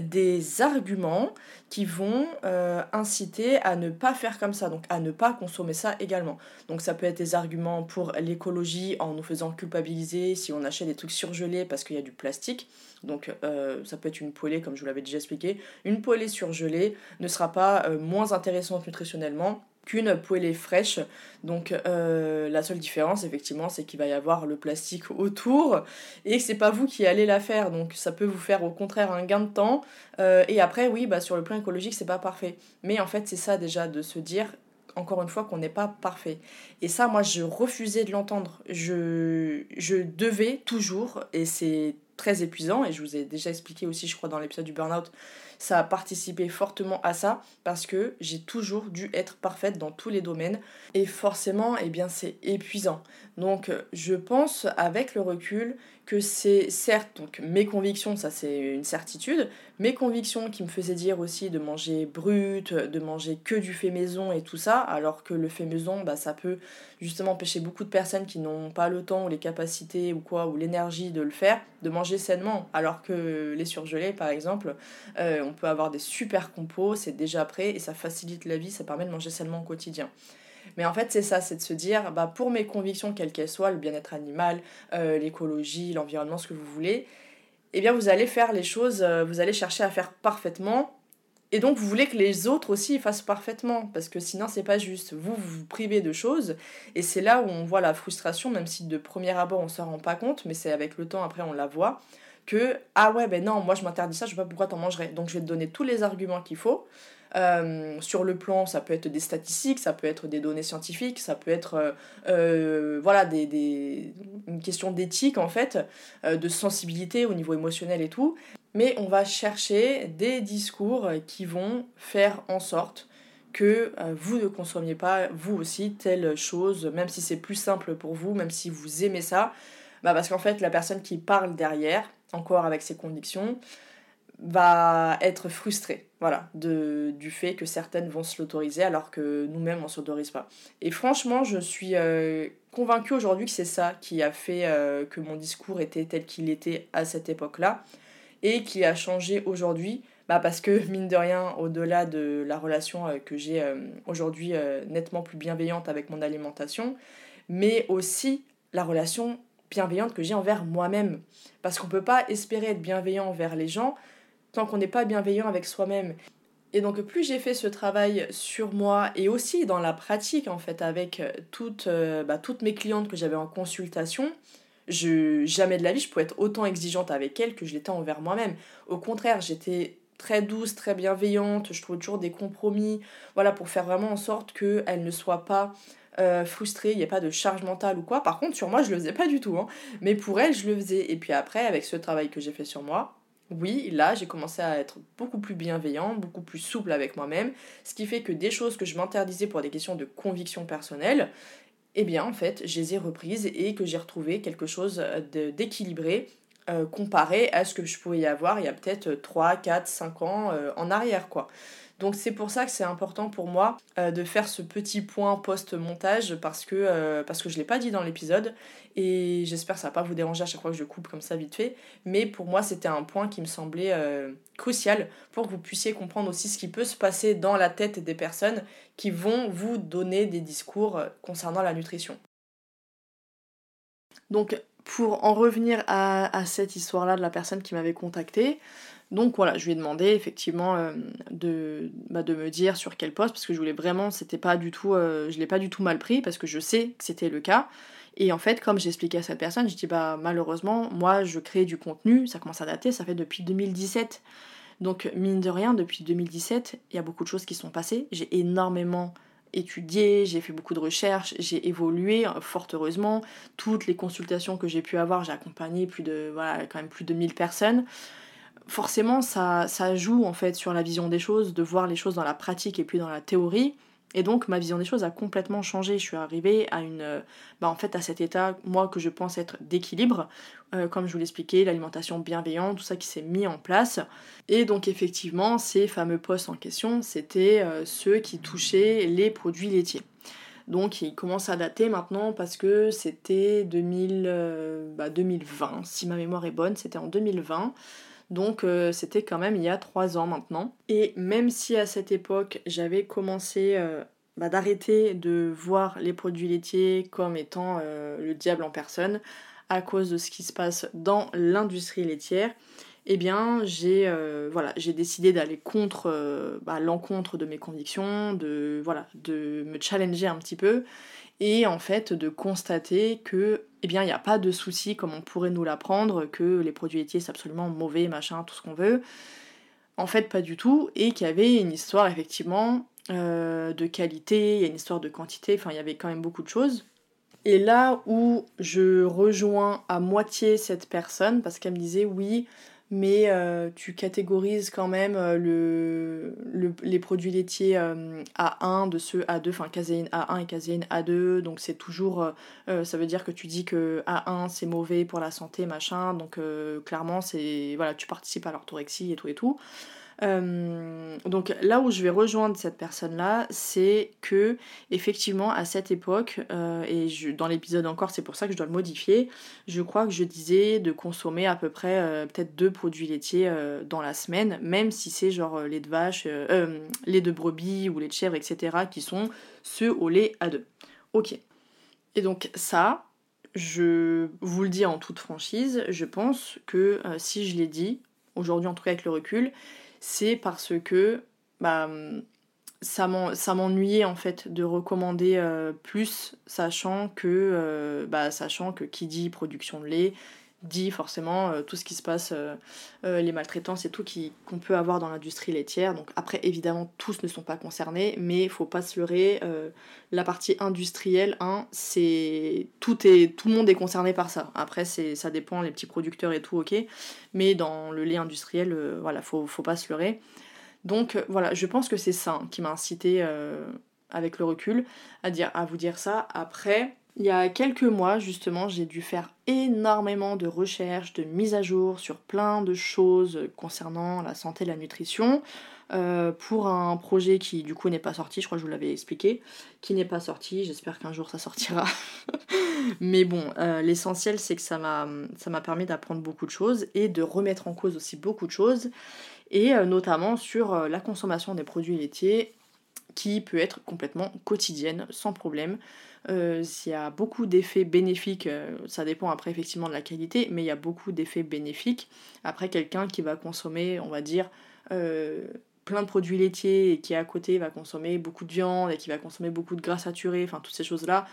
des arguments qui vont euh, inciter à ne pas faire comme ça, donc à ne pas consommer ça également. Donc ça peut être des arguments pour l'écologie en nous faisant culpabiliser si on achète des trucs surgelés parce qu'il y a du plastique. Donc euh, ça peut être une poêlée comme je vous l'avais déjà expliqué. Une poêlée surgelée ne sera pas euh, moins intéressante nutritionnellement qu'une poêlée fraîche. Donc euh, la seule différence effectivement c'est qu'il va y avoir le plastique autour et que c'est pas vous qui allez la faire. Donc ça peut vous faire au contraire un gain de temps. Euh, et après oui bah sur le plan écologique c'est pas parfait. Mais en fait c'est ça déjà de se dire encore une fois qu'on n'est pas parfait. Et ça moi je refusais de l'entendre. Je, je devais toujours, et c'est très épuisant, et je vous ai déjà expliqué aussi je crois dans l'épisode du burn-out, ça a participé fortement à ça parce que j'ai toujours dû être parfaite dans tous les domaines et forcément eh bien c'est épuisant. Donc je pense avec le recul que c'est certes donc mes convictions, ça c'est une certitude, mes convictions qui me faisaient dire aussi de manger brut, de manger que du fait maison et tout ça, alors que le fait maison bah ça peut justement empêcher beaucoup de personnes qui n'ont pas le temps ou les capacités ou quoi ou l'énergie de le faire de manger sainement alors que les surgelés par exemple euh, on peut avoir des super compos, c'est déjà prêt et ça facilite la vie, ça permet de manger sainement au quotidien. Mais en fait, c'est ça, c'est de se dire, bah, pour mes convictions, quelles qu'elles soient, le bien-être animal, euh, l'écologie, l'environnement, ce que vous voulez, eh bien, vous allez faire les choses, euh, vous allez chercher à faire parfaitement. Et donc, vous voulez que les autres aussi fassent parfaitement, parce que sinon, c'est pas juste. Vous, vous vous privez de choses, et c'est là où on voit la frustration, même si de premier abord, on s'en rend pas compte, mais c'est avec le temps, après, on la voit que ah ouais ben non moi je m'interdis ça je sais pas pourquoi t'en mangerais donc je vais te donner tous les arguments qu'il faut euh, sur le plan ça peut être des statistiques ça peut être des données scientifiques ça peut être euh, euh, voilà des, des, une question d'éthique en fait de sensibilité au niveau émotionnel et tout. Mais on va chercher des discours qui vont faire en sorte que vous ne consommiez pas vous aussi telle chose même si c'est plus simple pour vous même si vous aimez ça. Bah parce qu'en fait la personne qui parle derrière encore avec ses convictions, va être frustré voilà, du fait que certaines vont se alors que nous-mêmes on ne s'autorise pas. Et franchement, je suis euh, convaincue aujourd'hui que c'est ça qui a fait euh, que mon discours était tel qu'il était à cette époque-là et qui a changé aujourd'hui. Bah parce que mine de rien, au-delà de la relation euh, que j'ai aujourd'hui nettement plus bienveillante avec mon alimentation, mais aussi la relation bienveillante que j'ai envers moi-même. Parce qu'on ne peut pas espérer être bienveillant envers les gens tant qu'on n'est pas bienveillant avec soi-même. Et donc plus j'ai fait ce travail sur moi et aussi dans la pratique en fait avec toutes, euh, bah, toutes mes clientes que j'avais en consultation, je, jamais de la vie je pouvais être autant exigeante avec elles que je l'étais envers moi-même. Au contraire, j'étais très douce, très bienveillante, je trouve toujours des compromis, voilà, pour faire vraiment en sorte qu'elles ne soient pas euh, frustrée, il n'y a pas de charge mentale ou quoi. Par contre, sur moi, je le faisais pas du tout. Hein. Mais pour elle, je le faisais. Et puis après, avec ce travail que j'ai fait sur moi, oui, là, j'ai commencé à être beaucoup plus bienveillant, beaucoup plus souple avec moi-même. Ce qui fait que des choses que je m'interdisais pour des questions de conviction personnelle, eh bien, en fait, je les ai reprises et que j'ai retrouvé quelque chose d'équilibré euh, comparé à ce que je pouvais y avoir il y a peut-être 3, 4, 5 ans euh, en arrière, quoi. Donc c'est pour ça que c'est important pour moi euh, de faire ce petit point post-montage parce que, euh, parce que je ne l'ai pas dit dans l'épisode et j'espère que ça va pas vous déranger à chaque fois que je coupe comme ça vite fait. Mais pour moi c'était un point qui me semblait euh, crucial pour que vous puissiez comprendre aussi ce qui peut se passer dans la tête des personnes qui vont vous donner des discours concernant la nutrition. Donc pour en revenir à, à cette histoire-là de la personne qui m'avait contacté, donc voilà, je lui ai demandé effectivement euh, de, bah, de me dire sur quel poste, parce que je voulais vraiment, c'était pas du tout, euh, je l'ai pas du tout mal pris, parce que je sais que c'était le cas. Et en fait, comme j'expliquais à cette personne, je dis bah malheureusement, moi je crée du contenu, ça commence à dater, ça fait depuis 2017. Donc mine de rien, depuis 2017, il y a beaucoup de choses qui sont passées. J'ai énormément étudié, j'ai fait beaucoup de recherches, j'ai évolué fort heureusement. Toutes les consultations que j'ai pu avoir, j'ai accompagné plus de voilà, quand même plus de 1000 personnes forcément ça, ça joue en fait sur la vision des choses, de voir les choses dans la pratique et puis dans la théorie. Et donc ma vision des choses a complètement changé. Je suis arrivée à une, bah en fait à cet état moi que je pense être d'équilibre, euh, comme je vous l'expliquais, l'alimentation bienveillante, tout ça qui s'est mis en place. Et donc effectivement ces fameux postes en question, c'était euh, ceux qui touchaient les produits laitiers. Donc ils commencent à dater maintenant parce que c'était 2000, bah, 2020, si ma mémoire est bonne, c'était en 2020. Donc euh, c'était quand même il y a trois ans maintenant. Et même si à cette époque j'avais commencé euh, bah, d'arrêter de voir les produits laitiers comme étant euh, le diable en personne à cause de ce qui se passe dans l'industrie laitière, eh bien j'ai voilà, j'ai décidé d'aller contre bah, l'encontre de mes convictions, de voilà, de me challenger un petit peu et en fait de constater que eh bien il n'y a pas de souci comme on pourrait nous l'apprendre, que les produits laitiers c'est absolument mauvais, machin, tout ce qu'on veut. En fait pas du tout, et qu'il y avait une histoire effectivement euh, de qualité, il y a une histoire de quantité, enfin il y avait quand même beaucoup de choses. Et là où je rejoins à moitié cette personne, parce qu'elle me disait oui, mais euh, tu catégorises quand même euh, le, les produits laitiers A1 de ceux A2, enfin caséine A1 et caséine A2, donc c'est toujours, ça veut dire que tu dis que A1 c'est mauvais pour la santé, machin, donc clairement c'est, voilà, tu participes à l'orthorexie et tout et tout. Euh, donc là où je vais rejoindre cette personne-là, c'est que effectivement à cette époque, euh, et dans l'épisode encore, c'est pour ça que je dois le modifier, je crois que je disais de consommer à peu près euh, peut-être deux produits laitiers dans la semaine, même si c'est genre lait de vache, lait de brebis ou lait de chèvre, etc., qui sont ceux au lait à deux. Ok. Et donc ça, je vous le dis en toute franchise, je pense que si je l'ai dit, aujourd'hui en tout cas avec le recul, c'est parce que bah, ça m'ennuyait en fait de recommander euh, plus, sachant que, euh, bah, sachant que qui dit production de lait dit forcément euh, tout ce qui se passe, les maltraitances et tout qu'on peut avoir dans l'industrie laitière. Donc après évidemment tous ne sont pas concernés, mais il faut pas se leurrer. la partie industrielle, hein, c'est tout est tout le monde est concerné par ça. Après c'est ça dépend les petits producteurs et tout, ok. Mais dans le lait industriel, voilà faut faut pas se leurrer. Donc euh, voilà, je pense que c'est ça qui m'a incité euh, avec le recul à vous dire ça. Après, il y a quelques mois justement, j'ai dû faire énormément de recherches, de mises à jour sur plein de choses concernant la santé et la nutrition. Euh, pour un projet qui du coup n'est pas sorti, je crois que je vous l'avais expliqué, qui n'est pas sorti, j'espère qu'un jour ça sortira. Mais bon, l'essentiel c'est que ça m'a permis d'apprendre beaucoup de choses et de remettre en cause aussi beaucoup de choses et euh, notamment sur euh, la consommation des produits laitiers qui peut être complètement quotidienne, sans problème. Euh, il y a beaucoup d'effets bénéfiques, ça dépend après effectivement de la qualité, mais il y a beaucoup d'effets bénéfiques. Après, quelqu'un qui va consommer, on va dire, plein de produits laitiers et qui à côté va consommer beaucoup de viande et qui va consommer beaucoup de gras saturé, enfin toutes ces choses-là,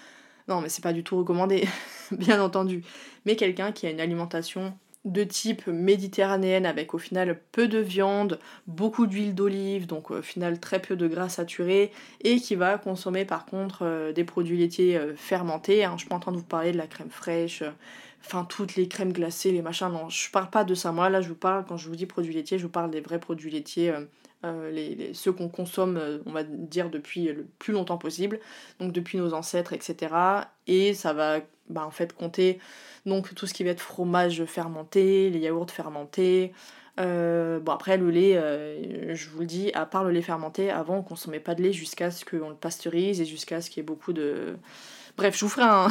non mais c'est pas du tout recommandé, bien entendu. Mais quelqu'un qui a une alimentation de type méditerranéenne avec au final peu de viande, beaucoup d'huile d'olive, donc au final très peu de gras saturé, et qui va consommer par contre euh, des produits laitiers euh, fermentés. Hein. Je suis pas en train de vous parler de la crème fraîche, euh, enfin toutes les crèmes glacées, les machins, non, je parle pas de ça. Moi là je vous parle, quand je vous dis produits laitiers, je vous parle des vrais produits laitiers. ceux qu'on consomme, on va dire, depuis le plus longtemps possible, donc depuis nos ancêtres, etc. Et ça va bah, en fait compter donc tout ce qui va être fromage fermenté, les yaourts fermentés. Euh, bon après le lait, euh, je vous le dis, à part le lait fermenté, avant on consommait pas de lait jusqu'à ce qu'on le pasteurise et jusqu'à ce qu'il y ait beaucoup de... Bref, je vous ferai un...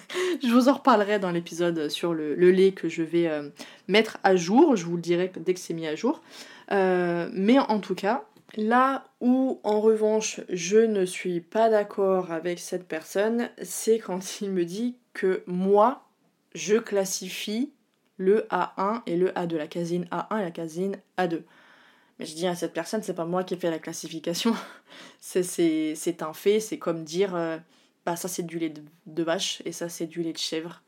je vous en reparlerai dans l'épisode sur le, lait que je vais euh, mettre à jour, je vous le dirai dès que c'est mis à jour. mais en tout cas, Là où en revanche je ne suis pas d'accord avec cette personne, c'est quand il me dit que moi, je classifie le A1 et le A2, la caséine A1 et la caséine A2. Mais je dis à cette personne, c'est pas moi qui ai fait la classification, c'est un fait, c'est comme dire, euh, bah ça c'est du lait de, vache et ça c'est du lait de chèvre.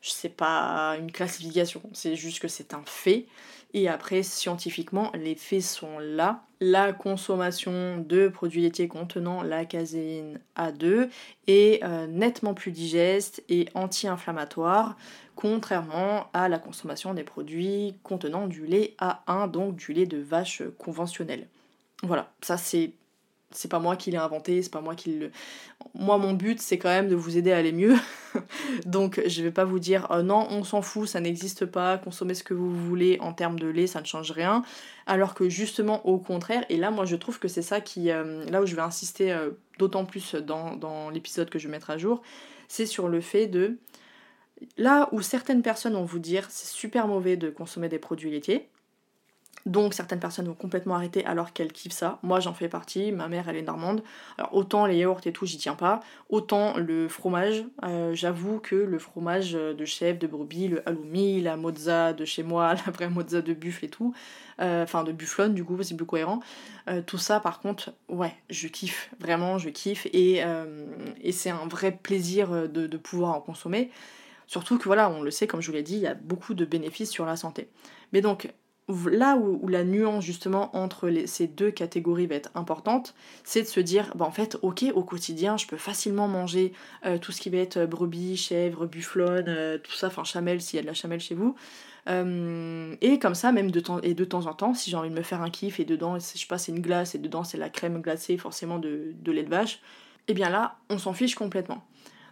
C'est pas une classification, c'est juste que c'est un fait. Et après, scientifiquement, les faits sont là. La consommation de produits laitiers contenant la caséine A2 est euh, nettement plus digeste et anti-inflammatoire, contrairement à la consommation des produits contenant du lait A1, donc du lait de vache conventionnel. Voilà, ça c'est c'est pas moi qui l'ai inventé, c'est pas moi qui le. Moi, mon but, c'est quand même de vous aider à aller mieux. Donc, je vais pas vous dire oh non, on s'en fout, ça n'existe pas, consommez ce que vous voulez en termes de lait, ça ne change rien. Alors que justement, au contraire, et là, moi, je trouve que c'est ça qui. Euh, là où je vais insister euh, d'autant plus dans, dans l'épisode que je vais mettre à jour, c'est sur le fait de. Là où certaines personnes vont vous dire c'est super mauvais de consommer des produits laitiers, Donc certaines personnes vont complètement arrêter alors qu'elles kiffent ça. Moi j'en fais partie, ma mère elle est normande. Alors autant les yaourts et tout j'y tiens pas, autant le fromage, euh, j'avoue que le fromage de chèvre, de brebis, le halloumi, la mozza de chez moi, la vraie mozza de buffle et tout, euh, enfin de bufflonne du coup c'est plus cohérent. Euh, tout ça par contre, ouais, je kiffe, vraiment je kiffe et, et c'est un vrai plaisir de, de pouvoir en consommer. Surtout que voilà, on le sait, comme je vous l'ai dit, il y a beaucoup de bénéfices sur la santé. Mais donc, là où, la nuance justement entre ces deux catégories va être importante, c'est de se dire, bah en fait, ok, au quotidien, je peux facilement manger euh, tout ce qui va être euh, brebis, chèvre, bufflonne, euh, tout ça, enfin chamelle s'il y a de la chamelle chez vous. et comme ça, même de temps, et de temps en temps, si j'ai envie de me faire un kiff et dedans, je sais pas, c'est une glace et dedans c'est la crème glacée forcément de, de lait de vache, et eh bien là, on s'en fiche complètement.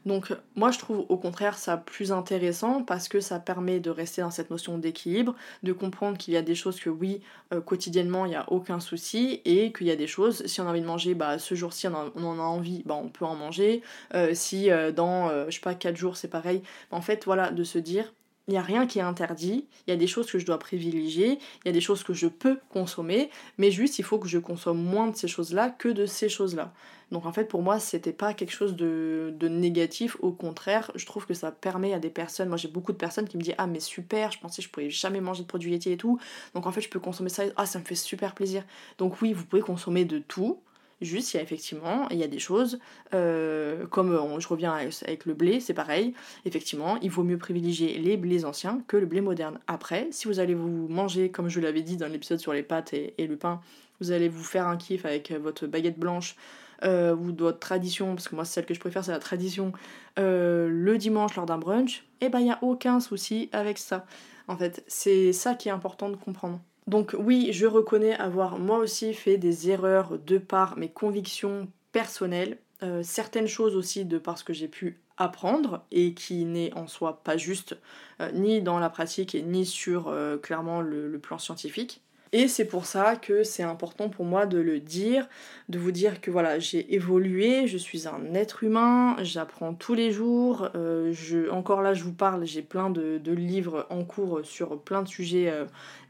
Donc moi je trouve au contraire ça plus intéressant parce que ça permet de rester dans cette notion d'équilibre, de comprendre qu'il y a des choses que oui, euh, quotidiennement il n'y a aucun souci et qu'il y a des choses, si on a envie de manger, bah ce jour-ci on, en a envie, bah on peut en manger. Euh, si euh, dans, je sais pas, 4 jours c'est pareil, en fait voilà, de se dire il n'y a rien qui est interdit, il y a des choses que je dois privilégier, il y a des choses que je peux consommer, mais juste il faut que je consomme moins de ces choses-là que de ces choses-là. Donc en fait pour moi c'était pas quelque chose de, négatif, au contraire je trouve que ça permet à des personnes, moi j'ai beaucoup de personnes qui me disent ah mais super, je pensais que je pourrais jamais manger de produits laitiers et tout, donc en fait je peux consommer ça, ah ça me fait super plaisir. Donc oui vous pouvez consommer de tout, Juste, il y a effectivement, il y a des choses, euh, comme euh, je reviens avec le blé, c'est pareil. Effectivement, il vaut mieux privilégier les blés anciens que le blé moderne. Après, si vous allez vous manger, comme je l'avais dit dans l'épisode sur les pâtes et, le pain, vous allez vous faire un kiff avec votre baguette blanche euh, ou votre tradition, parce que moi, celle que je préfère, c'est la tradition, le dimanche lors d'un brunch, et eh ben il n'y a aucun souci avec ça. En fait, c'est ça qui est important de comprendre. Donc oui, je reconnais avoir moi aussi fait des erreurs de par mes convictions personnelles, euh, certaines choses aussi de par ce que j'ai pu apprendre et qui n'est en soi pas juste euh, ni dans la pratique et ni sur euh, clairement le, plan scientifique. Et c'est pour ça que c'est important pour moi de le dire, de vous dire que voilà, j'ai évolué, je suis un être humain, j'apprends tous les jours, je, encore là je vous parle, j'ai plein de, livres en cours sur plein de sujets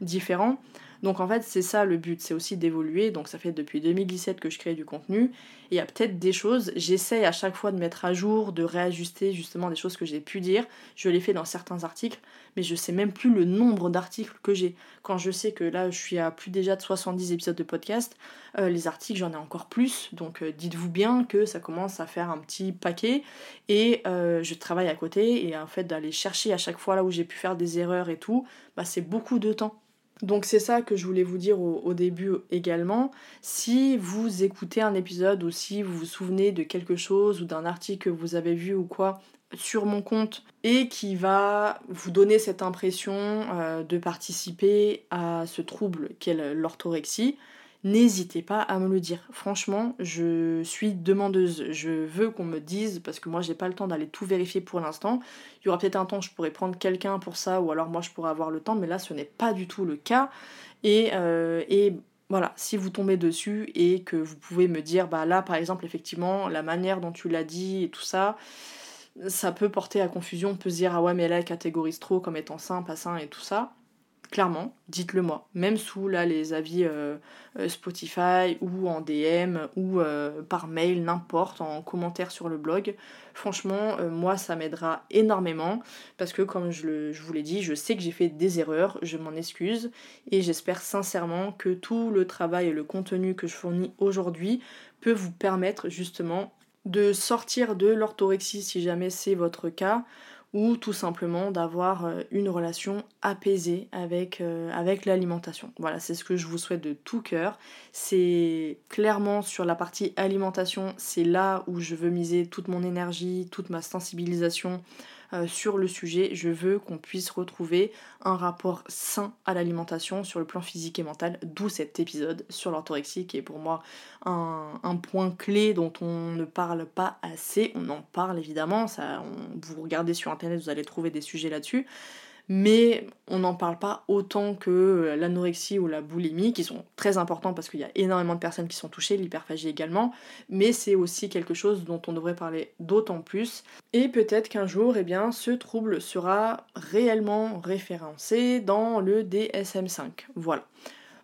différents. Donc en fait, c'est ça le but, c'est aussi d'évoluer. Donc ça fait depuis 2017 que je crée du contenu. Et il y a peut-être des choses, j'essaye à chaque fois de mettre à jour, de réajuster justement des choses que j'ai pu dire. Je l'ai fait dans certains articles, mais je sais même plus le nombre d'articles que j'ai. Quand je sais que là, je suis à plus déjà de 70 épisodes de podcast, euh, les articles, j'en ai encore plus. Donc euh, dites-vous bien que ça commence à faire un petit paquet. Et euh, je travaille à côté. Et en fait, d'aller chercher à chaque fois là où j'ai pu faire des erreurs et tout, bah, c'est beaucoup de temps. Donc c'est ça que je voulais vous dire au, début également. Si vous écoutez un épisode ou si vous vous souvenez de quelque chose ou d'un article que vous avez vu ou quoi sur mon compte et qui va vous donner cette impression euh, de participer à ce trouble qu'est l'orthorexie, n'hésitez pas à me le dire. Franchement, je suis demandeuse. Je veux qu'on me dise, parce que moi j'ai pas le temps d'aller tout vérifier pour l'instant. Il y aura peut-être un temps, je pourrais prendre quelqu'un pour ça, ou alors moi je pourrais avoir le temps, mais là ce n'est pas du tout le cas. Et, euh, et voilà, si vous tombez dessus et que vous pouvez me dire, bah là par exemple, effectivement, la manière dont tu l'as dit et tout ça, ça peut porter à confusion, on peut se dire, ah ouais, mais là elle catégorise trop comme étant sain, pas sain et tout ça clairement, dites-le moi. Même sous là les avis euh, euh, Spotify ou en DM ou euh, par mail, n'importe, en commentaire sur le blog. Franchement, moi ça m'aidera énormément parce que comme je, je vous l'ai dit, je sais que j'ai fait des erreurs, je m'en excuse et j'espère sincèrement que tout le travail et le contenu que je fournis aujourd'hui peut vous permettre justement de sortir de l'orthorexie si jamais c'est votre cas ou tout simplement d'avoir euh, une relation apaisée avec, euh, avec l'alimentation. Voilà, c'est ce que je vous souhaite de tout cœur. C'est clairement sur la partie alimentation, c'est là où je veux miser toute mon énergie, toute ma sensibilisation, euh, sur le sujet. Je veux qu'on puisse retrouver un rapport sain à l'alimentation sur le plan physique et mental, d'où cet épisode sur l'orthorexie qui est pour moi un, point clé dont on ne parle pas assez. On en parle évidemment, ça, vous regardez sur internet, vous allez trouver des sujets là-dessus mais on n'en parle pas autant que l'anorexie ou la boulimie, qui sont très importants parce qu'il y a énormément de personnes qui sont touchées, l'hyperphagie également, mais c'est aussi quelque chose dont on devrait parler d'autant plus. Et peut-être qu'un jour, eh bien, ce trouble sera réellement référencé dans le DSM5. Voilà.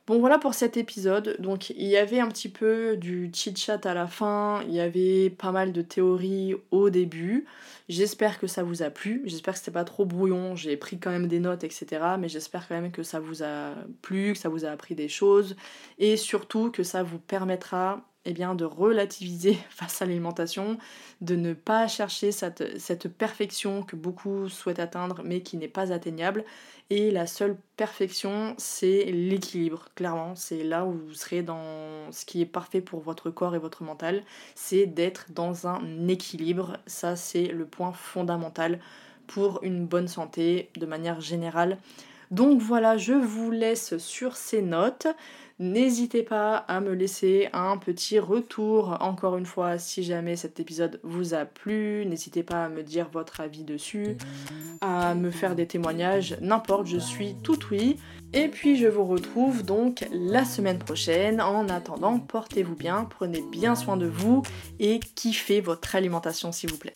Bon voilà pour cet épisode. Donc il y avait un petit peu du chit chat à la fin, il y avait pas mal de théories au début. J'espère que ça vous a plu, j'espère que c'était pas trop brouillon, j'ai pris quand même des notes, etc. Mais j'espère quand même que ça vous a plu, que ça vous a appris des choses et surtout que ça vous permettra eh bien, de relativiser face à l'alimentation, de ne pas chercher cette, cette, perfection que beaucoup souhaitent atteindre mais qui n'est pas atteignable. Et la seule perfection, c'est l'équilibre, clairement. C'est là où vous serez dans ce qui est parfait pour votre corps et votre mental. C'est d'être dans un équilibre. Ça, c'est le point fondamental pour une bonne santé de manière générale. Donc voilà, je vous laisse sur ces notes. N'hésitez pas à me laisser un petit retour, encore une fois, si jamais cet épisode vous a plu. N'hésitez pas à me dire votre avis dessus, à me faire des témoignages, n'importe, je suis tout oui. Et puis je vous retrouve donc la semaine prochaine. En attendant, portez-vous bien, prenez bien soin de vous et kiffez votre alimentation s'il vous plaît.